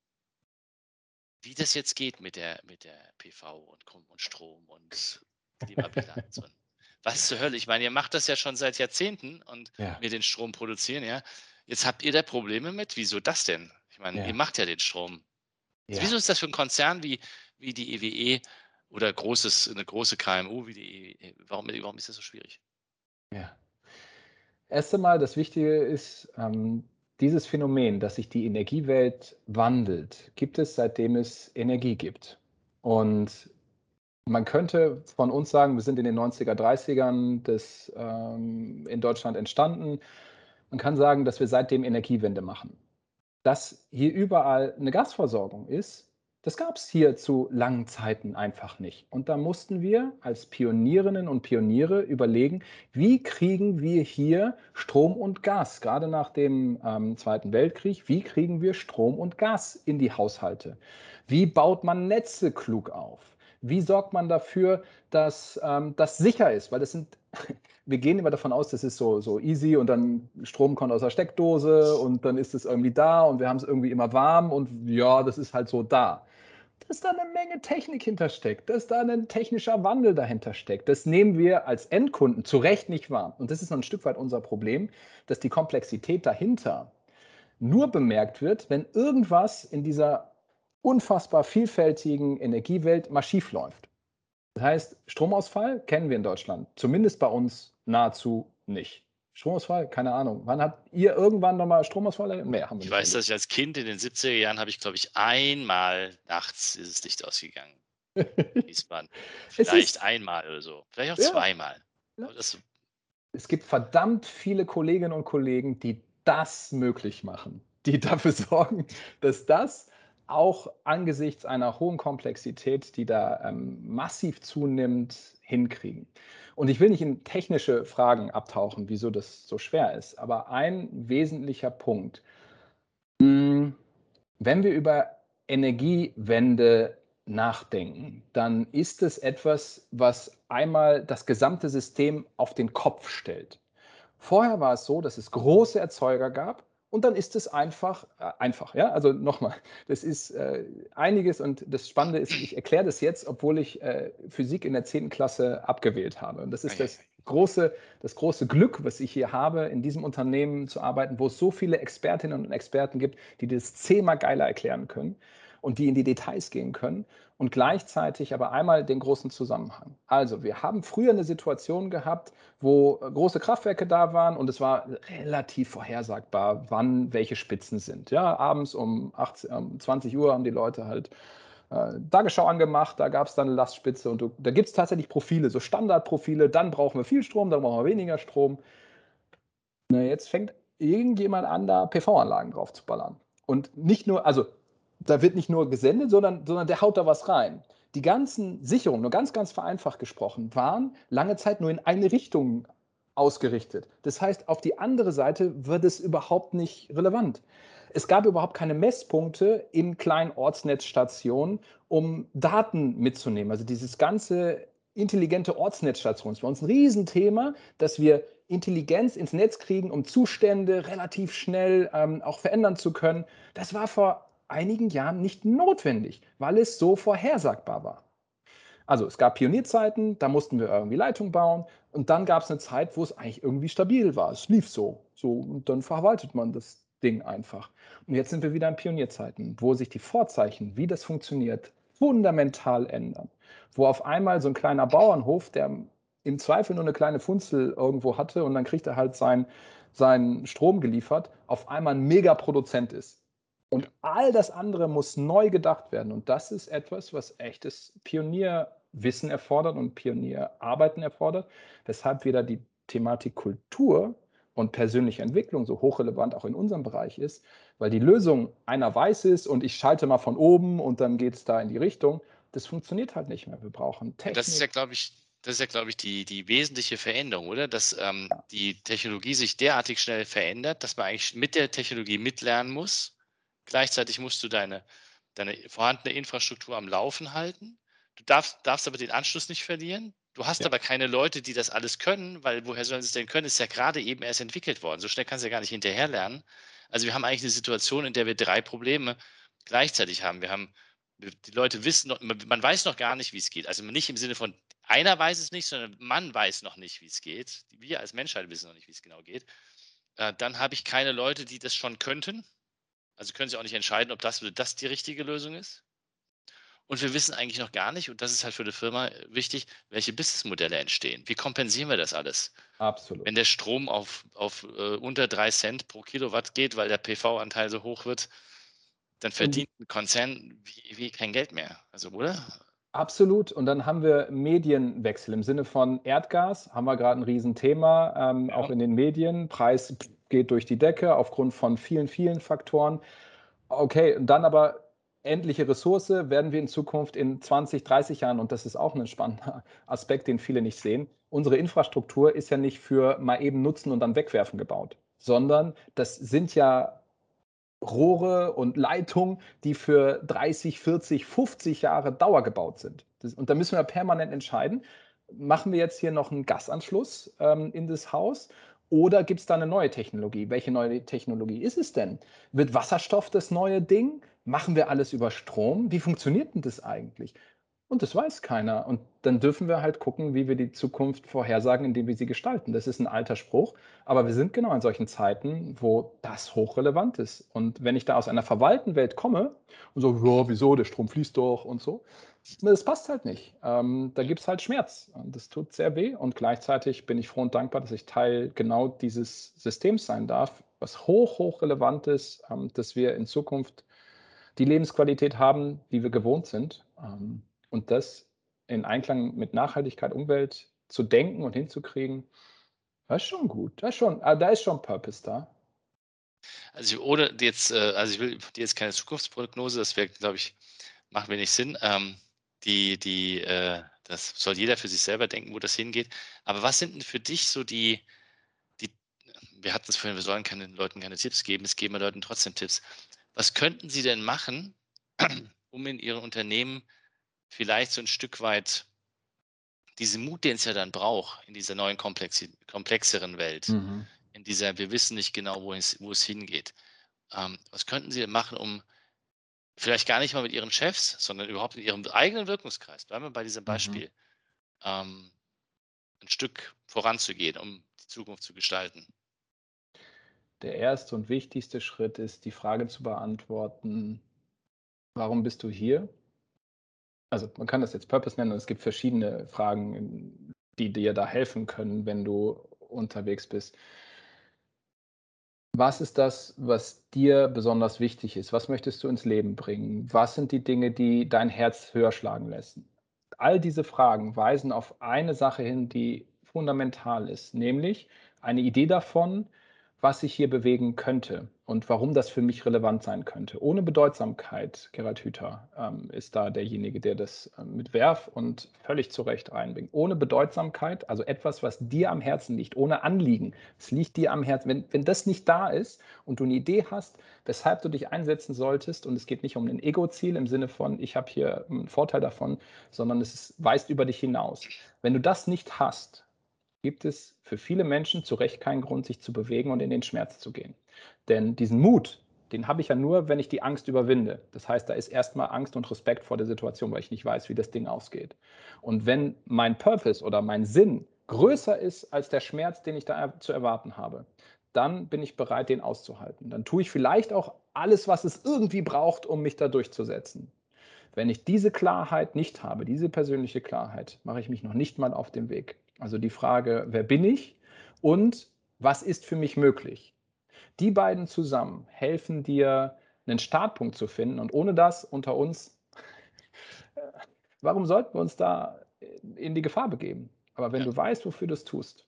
Speaker 1: wie das jetzt geht mit der, mit der PV und, und Strom und Klimabilanz und was zur Hölle? Ich meine, ihr macht das ja schon seit Jahrzehnten und ja. wir den Strom produzieren, ja. Jetzt habt ihr da Probleme mit? Wieso das denn? Ich meine, ja. ihr macht ja den Strom. Ja. Wieso ist das für ein Konzern wie, wie die EWE e oder großes, eine große KMU wie die EWE? Warum, warum ist das so schwierig?
Speaker 2: Ja. Erst einmal, das Wichtige ist, ähm, dieses Phänomen, dass sich die Energiewelt wandelt, gibt es seitdem es Energie gibt. Und man könnte von uns sagen, wir sind in den 90er, 30ern des, ähm, in Deutschland entstanden. Man kann sagen, dass wir seitdem Energiewende machen. Dass hier überall eine Gasversorgung ist, das gab es hier zu langen Zeiten einfach nicht. Und da mussten wir als Pionierinnen und Pioniere überlegen, wie kriegen wir hier Strom und Gas, gerade nach dem ähm, Zweiten Weltkrieg, wie kriegen wir Strom und Gas in die Haushalte? Wie baut man Netze klug auf? Wie sorgt man dafür, dass ähm, das sicher ist? Weil das sind, wir gehen immer davon aus, das ist so, so easy und dann Strom kommt aus der Steckdose und dann ist es irgendwie da und wir haben es irgendwie immer warm und ja, das ist halt so da. Dass da eine Menge Technik hintersteckt, dass da ein technischer Wandel dahinter steckt. Das nehmen wir als Endkunden zu Recht nicht wahr. Und das ist ein Stück weit unser Problem, dass die Komplexität dahinter nur bemerkt wird, wenn irgendwas in dieser unfassbar vielfältigen Energiewelt mal schief läuft. Das heißt, Stromausfall kennen wir in Deutschland, zumindest bei uns nahezu nicht. Stromausfall, keine Ahnung. Wann habt ihr irgendwann nochmal Stromausfall?
Speaker 1: Mehr haben wir Ich weiß, dass ich als Kind in den 70er Jahren habe ich, glaube ich, einmal nachts ist das Licht ausgegangen. Wiesbaden. Vielleicht einmal oder so. Vielleicht auch ja. zweimal. Ja.
Speaker 2: es gibt verdammt viele Kolleginnen und Kollegen, die das möglich machen, die dafür sorgen, dass das auch angesichts einer hohen Komplexität, die da ähm, massiv zunimmt, hinkriegen. Und ich will nicht in technische Fragen abtauchen, wieso das so schwer ist, aber ein wesentlicher Punkt. Hm, wenn wir über Energiewende nachdenken, dann ist es etwas, was einmal das gesamte System auf den Kopf stellt. Vorher war es so, dass es große Erzeuger gab und dann ist es einfach, äh, einfach, ja. Also nochmal, das ist äh, einiges und das Spannende ist, ich erkläre das jetzt, obwohl ich äh, Physik in der 10. Klasse abgewählt habe. Und das ist das große, das große Glück, was ich hier habe, in diesem Unternehmen zu arbeiten, wo es so viele Expertinnen und Experten gibt, die das zehnmal geiler erklären können und die in die Details gehen können und gleichzeitig aber einmal den großen Zusammenhang. Also, wir haben früher eine Situation gehabt, wo große Kraftwerke da waren und es war relativ vorhersagbar, wann welche Spitzen sind. Ja, abends um 18, um 20 Uhr haben die Leute halt äh, Tagesschau angemacht, da gab es dann eine Lastspitze und du, da gibt es tatsächlich Profile, so Standardprofile, dann brauchen wir viel Strom, dann brauchen wir weniger Strom. Na, jetzt fängt irgendjemand an, da PV-Anlagen drauf zu ballern. Und nicht nur, also da wird nicht nur gesendet, sondern, sondern der haut da was rein. Die ganzen Sicherungen, nur ganz, ganz vereinfacht gesprochen, waren lange Zeit nur in eine Richtung ausgerichtet. Das heißt, auf die andere Seite wird es überhaupt nicht relevant. Es gab überhaupt keine Messpunkte in kleinen Ortsnetzstationen, um Daten mitzunehmen. Also dieses ganze intelligente Ortsnetzstation ist bei uns ein Riesenthema, dass wir Intelligenz ins Netz kriegen, um Zustände relativ schnell ähm, auch verändern zu können. Das war vor einigen Jahren nicht notwendig, weil es so vorhersagbar war. Also es gab Pionierzeiten, da mussten wir irgendwie Leitung bauen und dann gab es eine Zeit, wo es eigentlich irgendwie stabil war. Es lief so, so und dann verwaltet man das Ding einfach. Und jetzt sind wir wieder in Pionierzeiten, wo sich die Vorzeichen, wie das funktioniert, fundamental ändern. Wo auf einmal so ein kleiner Bauernhof, der im Zweifel nur eine kleine Funzel irgendwo hatte und dann kriegt er halt sein, seinen Strom geliefert, auf einmal ein Megaproduzent ist Und all das andere muss neu gedacht werden. Und das ist etwas, was echtes Pionierwissen erfordert und Pionierarbeiten erfordert, weshalb wieder die Thematik Kultur und persönliche Entwicklung so hochrelevant auch in unserem Bereich ist, weil die Lösung einer weiß ist und ich schalte mal von oben und dann geht es da in die Richtung, das funktioniert halt nicht mehr. Wir brauchen
Speaker 1: Technik. Das ist ja, glaube ich, das ist ja, glaube ich, die, die wesentliche Veränderung, oder? Dass ähm, ja. die Technologie sich derartig schnell verändert, dass man eigentlich mit der Technologie mitlernen muss. Gleichzeitig musst du deine, deine vorhandene Infrastruktur am Laufen halten. Du darfst, darfst aber den Anschluss nicht verlieren. Du hast ja. aber keine Leute, die das alles können, weil woher sollen sie es denn können? Ist ja gerade eben erst entwickelt worden. So schnell kannst du ja gar nicht hinterherlernen. Also wir haben eigentlich eine Situation, in der wir drei Probleme gleichzeitig haben. Wir haben, die Leute wissen noch, man weiß noch gar nicht, wie es geht. Also nicht im Sinne von, einer weiß es nicht, sondern man weiß noch nicht, wie es geht. Wir als Menschheit wissen noch nicht, wie es genau geht. Äh, dann habe ich keine Leute, die das schon könnten. Also können sie auch nicht entscheiden, ob das, das die richtige Lösung ist. Und wir wissen eigentlich noch gar nicht, und das ist halt für eine Firma wichtig, welche Businessmodelle entstehen. Wie kompensieren wir das alles?
Speaker 2: Absolut.
Speaker 1: Wenn der Strom auf, auf uh, unter drei Cent pro Kilowatt geht, weil der PV-Anteil so hoch wird, dann verdient ein Konzern wie, wie kein Geld mehr. Also, oder?
Speaker 2: Absolut. Und dann haben wir Medienwechsel im Sinne von Erdgas, haben wir gerade ein Riesenthema, ähm, ja. auch in den Medien. Preis geht durch die Decke aufgrund von vielen, vielen Faktoren. Okay, und dann aber endliche Ressource werden wir in Zukunft in 20, 30 Jahren, und das ist auch ein spannender Aspekt, den viele nicht sehen, unsere Infrastruktur ist ja nicht für mal eben nutzen und dann wegwerfen gebaut, sondern das sind ja Rohre und Leitungen, die für 30, 40, 50 Jahre Dauer gebaut sind. Das, und da müssen wir permanent entscheiden, machen wir jetzt hier noch einen Gasanschluss ähm, in das Haus oder gibt es da eine neue Technologie? Welche neue Technologie ist es denn? Wird Wasserstoff das neue Ding? Machen wir alles über Strom? Wie funktioniert denn das eigentlich? Und das weiß keiner. Und dann dürfen wir halt gucken, wie wir die Zukunft vorhersagen, indem wir sie gestalten. Das ist ein alter Spruch, aber wir sind genau in solchen Zeiten, wo das hochrelevant ist. Und wenn ich da aus einer verwalteten Welt komme und so, ja, wieso, der Strom fließt doch und so, das passt halt nicht. Ähm, da gibt es halt Schmerz. Das tut sehr weh. Und gleichzeitig bin ich froh und dankbar, dass ich Teil genau dieses Systems sein darf, was hoch, hoch relevant ist, ähm, dass wir in Zukunft die Lebensqualität haben, die wir gewohnt sind. Ähm, und das in Einklang mit Nachhaltigkeit, Umwelt zu denken und hinzukriegen, das ist schon gut. Das ist schon, ah, da ist schon Purpose da.
Speaker 1: Also ohne jetzt, äh, also ich will dir jetzt keine Zukunftsprognose, das wäre, glaube ich, macht wenig Sinn. Ähm, die, die, äh, das soll jeder für sich selber denken, wo das hingeht. Aber was sind denn für dich so die, die, wir hatten es vorhin, wir sollen keine Leuten keine Tipps geben, es geben wir Leuten trotzdem Tipps. Was könnten sie denn machen, um in ihrem Unternehmen vielleicht so ein Stück weit diesen Mut, den es ja dann braucht, in dieser neuen Komplex komplexeren Welt, mhm. in dieser, wir wissen nicht genau, wo es, wo es hingeht. Ähm, was könnten Sie denn machen, um vielleicht gar nicht mal mit Ihren Chefs, sondern überhaupt in Ihrem eigenen Wirkungskreis, bleiben wir bei diesem mhm. Beispiel, mhm. ähm, ein Stück voranzugehen, um die Zukunft zu gestalten?
Speaker 2: Der erste und wichtigste Schritt ist, die Frage zu beantworten, warum bist du hier? Also man kann das jetzt Purpose nennen und es gibt verschiedene Fragen, die dir da helfen können, wenn du unterwegs bist. Was ist das, was dir besonders wichtig ist? Was möchtest du ins Leben bringen? Was sind die Dinge, die dein Herz höher schlagen lassen? All diese Fragen weisen auf eine Sache hin, die fundamental ist, nämlich eine Idee davon, was sich hier bewegen könnte und warum das für mich relevant sein könnte. Ohne Bedeutsamkeit, Gerald Hüther ähm, ist da derjenige, der das äh, mit Werf und völlig zu Recht reinbringt. Ohne Bedeutsamkeit, also etwas, was dir am Herzen liegt, ohne Anliegen. Es liegt dir am Herzen. Wenn, wenn das nicht da ist und du eine Idee hast, weshalb du dich einsetzen solltest, und es geht nicht um ein Ego-Ziel im Sinne von, ich habe hier einen Vorteil davon, sondern es ist, weist über dich hinaus. Wenn du das nicht hast, gibt es für viele Menschen zu Recht keinen Grund, sich zu bewegen und in den Schmerz zu gehen. Denn diesen Mut, den habe ich ja nur, wenn ich die Angst überwinde. Das heißt, da ist erstmal Angst und Respekt vor der Situation, weil ich nicht weiß, wie das Ding ausgeht. Und wenn mein Purpose oder mein Sinn größer ist als der Schmerz, den ich da zu erwarten habe, dann bin ich bereit, den auszuhalten. Dann tue ich vielleicht auch alles, was es irgendwie braucht, um mich da durchzusetzen. Wenn ich diese Klarheit nicht habe, diese persönliche Klarheit, mache ich mich noch nicht mal auf den Weg. Also die Frage, wer bin ich und was ist für mich möglich? Die beiden zusammen helfen dir einen Startpunkt zu finden. Und ohne das unter uns, warum sollten wir uns da in die Gefahr begeben? Aber wenn
Speaker 1: Ja.
Speaker 2: du weißt, wofür du es tust,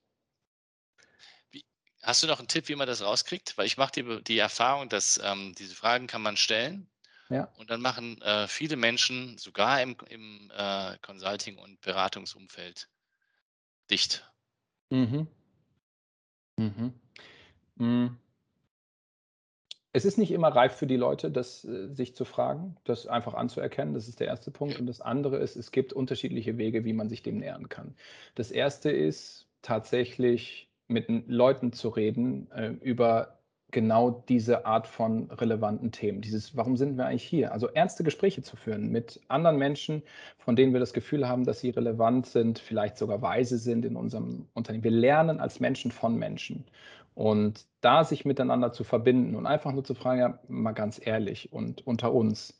Speaker 1: Wie, hast du noch einen Tipp, wie man das rauskriegt? Weil ich mache die, die Erfahrung, dass ähm, diese Fragen kann man stellen
Speaker 2: ja,
Speaker 1: und dann machen äh, viele Menschen, sogar im, im äh, Consulting- und Beratungsumfeld, dicht.
Speaker 2: Mhm. Mhm. Mm. Es ist nicht immer reif für die Leute, das äh, sich zu fragen, das einfach anzuerkennen. Das ist der erste Punkt. Und das andere ist, es gibt unterschiedliche Wege, wie man sich dem nähern kann. Das erste ist tatsächlich mit Leuten zu reden äh, über genau diese Art von relevanten Themen. Dieses, warum sind wir eigentlich hier? Also ernste Gespräche zu führen mit anderen Menschen, von denen wir das Gefühl haben, dass sie relevant sind, vielleicht sogar weise sind in unserem Unternehmen. Wir lernen als Menschen von Menschen. Und da sich miteinander zu verbinden und einfach nur zu fragen, ja, mal ganz ehrlich und unter uns,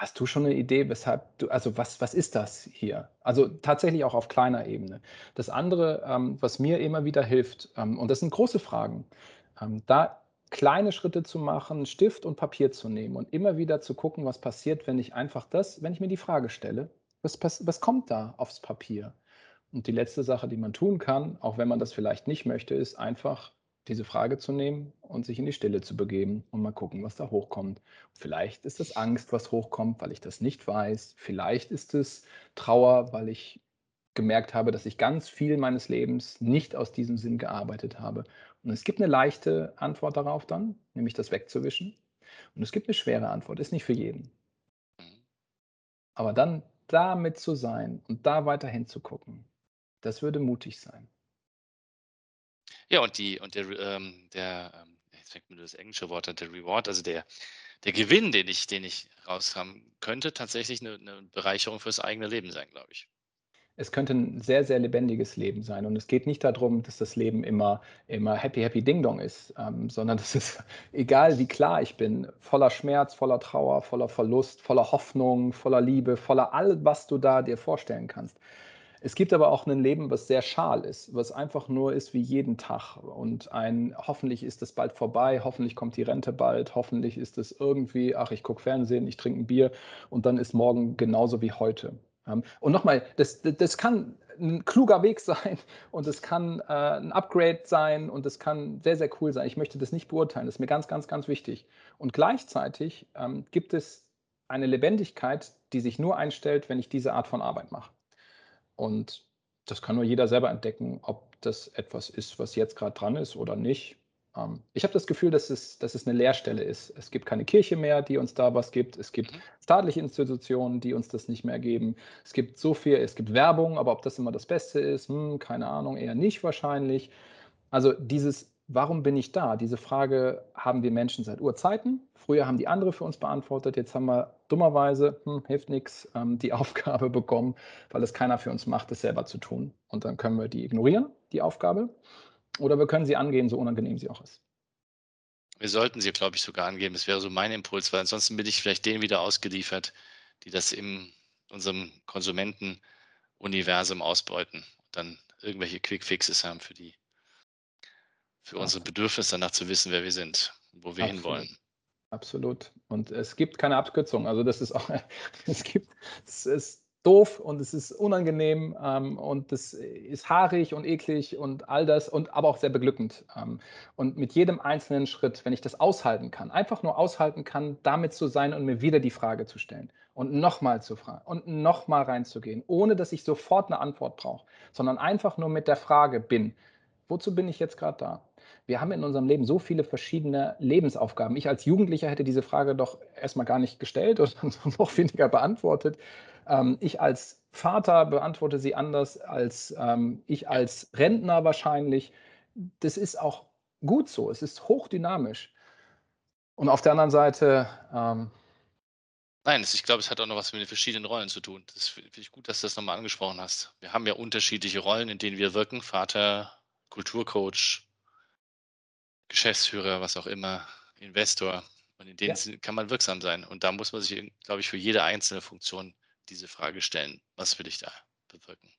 Speaker 2: hast du schon eine Idee, weshalb du, also was, was ist das hier? Also tatsächlich auch auf kleiner Ebene. Das andere, ähm, was mir immer wieder hilft, ähm, und das sind große Fragen, ähm, da kleine Schritte zu machen, Stift und Papier zu nehmen und immer wieder zu gucken, was passiert, wenn ich einfach das, wenn ich mir die Frage stelle, was, was kommt da aufs Papier? Und die letzte Sache, die man tun kann, auch wenn man das vielleicht nicht möchte, ist einfach diese Frage zu nehmen und sich in die Stille zu begeben und mal gucken, was da hochkommt. Vielleicht ist es Angst, was hochkommt, weil ich das nicht weiß. Vielleicht ist es Trauer, weil ich gemerkt habe, dass ich ganz viel meines Lebens nicht aus diesem Sinn gearbeitet habe. Und es gibt eine leichte Antwort darauf dann, nämlich das wegzuwischen. Und es gibt eine schwere Antwort, ist nicht für jeden. Aber dann damit zu sein und da weiter hinzugucken, das würde mutig sein.
Speaker 1: Ja, und die, und der, ähm, der, ähm, jetzt fängt mir das englische Wort an, der Reward, also der, der Gewinn, den ich, den ich raushaben könnte, tatsächlich eine, eine Bereicherung fürs eigene Leben sein, glaube ich.
Speaker 2: Es könnte ein sehr, sehr lebendiges Leben sein. Und es geht nicht darum, dass das Leben immer, immer happy, happy Ding Dong ist, ähm, sondern das ist, egal wie klar ich bin, voller Schmerz, voller Trauer, voller Verlust, voller Hoffnung, voller Liebe, voller all, was du da dir vorstellen kannst. Es gibt aber auch ein Leben, was sehr schal ist, was einfach nur ist wie jeden Tag. Und ein, hoffentlich ist es bald vorbei, hoffentlich kommt die Rente bald, hoffentlich ist es irgendwie, ach, ich gucke Fernsehen, ich trinke ein Bier und dann ist morgen genauso wie heute. Und nochmal, das, das kann ein kluger Weg sein und es kann äh, ein Upgrade sein und es kann sehr, sehr cool sein. Ich möchte das nicht beurteilen, das ist mir ganz, ganz, ganz wichtig. Und gleichzeitig ähm, gibt es eine Lebendigkeit, die sich nur einstellt, wenn ich diese Art von Arbeit mache. Und das kann nur jeder selber entdecken, ob das etwas ist, was jetzt gerade dran ist oder nicht. Ähm, ich habe das Gefühl, dass es, dass es eine Leerstelle ist. Es gibt keine Kirche mehr, die uns da was gibt. Es gibt
Speaker 1: Mhm.
Speaker 2: staatliche Institutionen, die uns das nicht mehr geben. Es gibt so viel, es gibt Werbung, aber ob das immer das Beste ist, hm, keine Ahnung, eher nicht wahrscheinlich. Also dieses, warum bin ich da? Diese Frage haben wir Menschen seit Urzeiten. Früher haben die andere für uns beantwortet. Jetzt haben wir dummerweise, hm, hilft nichts, ähm, die Aufgabe bekommen, weil es keiner für uns macht, es selber zu tun. Und dann können wir die ignorieren, die Aufgabe. Oder wir können sie angehen, so unangenehm sie auch ist.
Speaker 1: Wir sollten sie, glaube ich, sogar angeben. Das wäre so mein Impuls, weil ansonsten bin ich vielleicht denen wieder ausgeliefert, die das in unserem Konsumentenuniversum ausbeuten und dann irgendwelche Quick-Fixes haben für die, für unsere Bedürfnisse danach zu wissen, wer wir sind und wo wir
Speaker 2: Absolut.
Speaker 1: hinwollen.
Speaker 2: Absolut. Und es gibt keine Abkürzung. Also das ist auch, es gibt, es ist doof und es ist unangenehm ähm, und es ist haarig und eklig und all das und aber auch sehr beglückend. Ähm, und mit jedem einzelnen Schritt, wenn ich das aushalten kann, einfach nur aushalten kann, damit zu sein und mir wieder die Frage zu stellen und nochmal zu fragen und nochmal reinzugehen, ohne dass ich sofort eine Antwort brauche, sondern einfach nur mit der Frage bin, wozu bin ich jetzt gerade da? Wir haben in unserem Leben so viele verschiedene Lebensaufgaben. Ich als Jugendlicher hätte diese Frage doch erstmal gar nicht gestellt und noch weniger beantwortet. Ähm, ich als Vater beantworte sie anders als ähm, ich als Rentner wahrscheinlich. Das ist auch gut so. Es ist hochdynamisch. Und auf der anderen Seite, ähm,
Speaker 1: Nein, ich glaube, es hat auch noch was mit den verschiedenen Rollen zu tun. Das finde ich gut, dass du das nochmal angesprochen hast. Wir haben ja unterschiedliche Rollen, in denen wir wirken. Vater, Kulturcoach, Geschäftsführer, was auch immer, Investor. Und in denen
Speaker 2: Ja.
Speaker 1: kann man wirksam sein. Und da muss man sich, glaube ich, für jede einzelne Funktion diese Frage stellen. Was will ich da bewirken?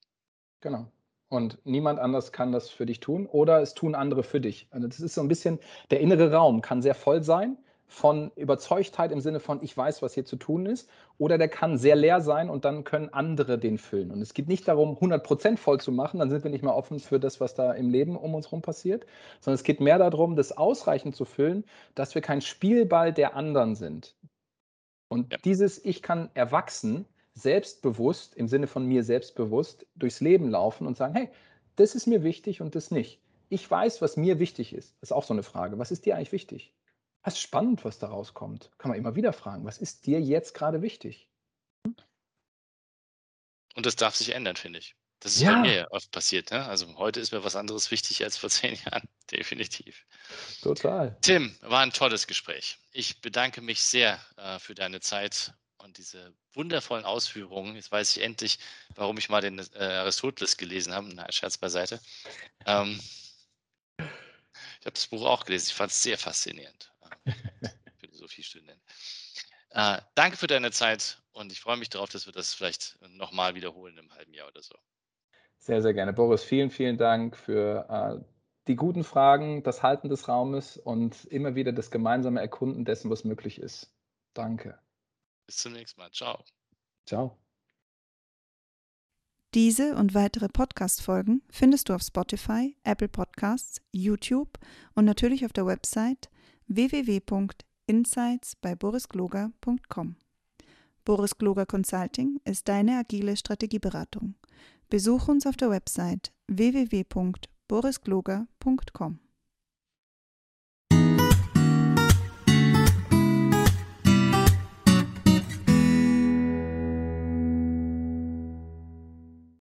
Speaker 2: genau. und niemand anders kann das für dich tun oder es tun andere für dich. Also das ist so ein bisschen, der innere Raum kann sehr voll sein von Überzeugtheit im Sinne von, ich weiß, was hier zu tun ist, oder der kann sehr leer sein und dann können andere den füllen. Und es geht nicht darum, 100% voll zu machen, dann sind wir nicht mehr offen für das, was da im Leben um uns herum passiert, sondern es geht mehr darum, das ausreichend zu füllen, dass wir kein Spielball der anderen sind. Und ja. dieses Ich kann erwachsen, selbstbewusst, im Sinne von mir selbstbewusst, durchs Leben laufen und sagen, hey, das ist mir wichtig und das nicht. Ich weiß, was mir wichtig ist. Das ist auch so eine Frage. Was ist dir eigentlich wichtig? Das ist spannend, was da rauskommt. Kann man immer wieder fragen, was ist dir jetzt gerade wichtig?
Speaker 1: Und das darf sich ändern, finde ich. Das ist ja. bei mir ja oft passiert. Ne? Also heute ist mir was anderes wichtig als vor zehn Jahren. Definitiv.
Speaker 2: Total.
Speaker 1: Tim, war ein tolles Gespräch. Ich bedanke mich sehr äh, für deine Zeit und diese wundervollen Ausführungen. Jetzt weiß ich endlich, warum ich mal den äh, Aristoteles gelesen habe. Na, Scherz beiseite. Ähm, ich habe das Buch auch gelesen. Ich fand es sehr faszinierend. Philosophiestudent. Äh, danke für deine Zeit und ich freue mich darauf, dass wir das vielleicht nochmal wiederholen im halben Jahr oder so.
Speaker 2: Sehr, sehr gerne. Boris, vielen, vielen Dank für äh, die guten Fragen, das Halten des Raumes und immer wieder das gemeinsame Erkunden dessen, was möglich ist. Danke.
Speaker 1: Bis zum nächsten Mal. Ciao.
Speaker 2: Ciao.
Speaker 3: Diese und weitere Podcast-Folgen findest du auf Spotify, Apple Podcasts, YouTube und natürlich auf der Website www.insights bei borisgloger.com. Boris Gloger Consulting ist deine agile Strategieberatung. Besuch uns auf der Website www.borisgloger.com.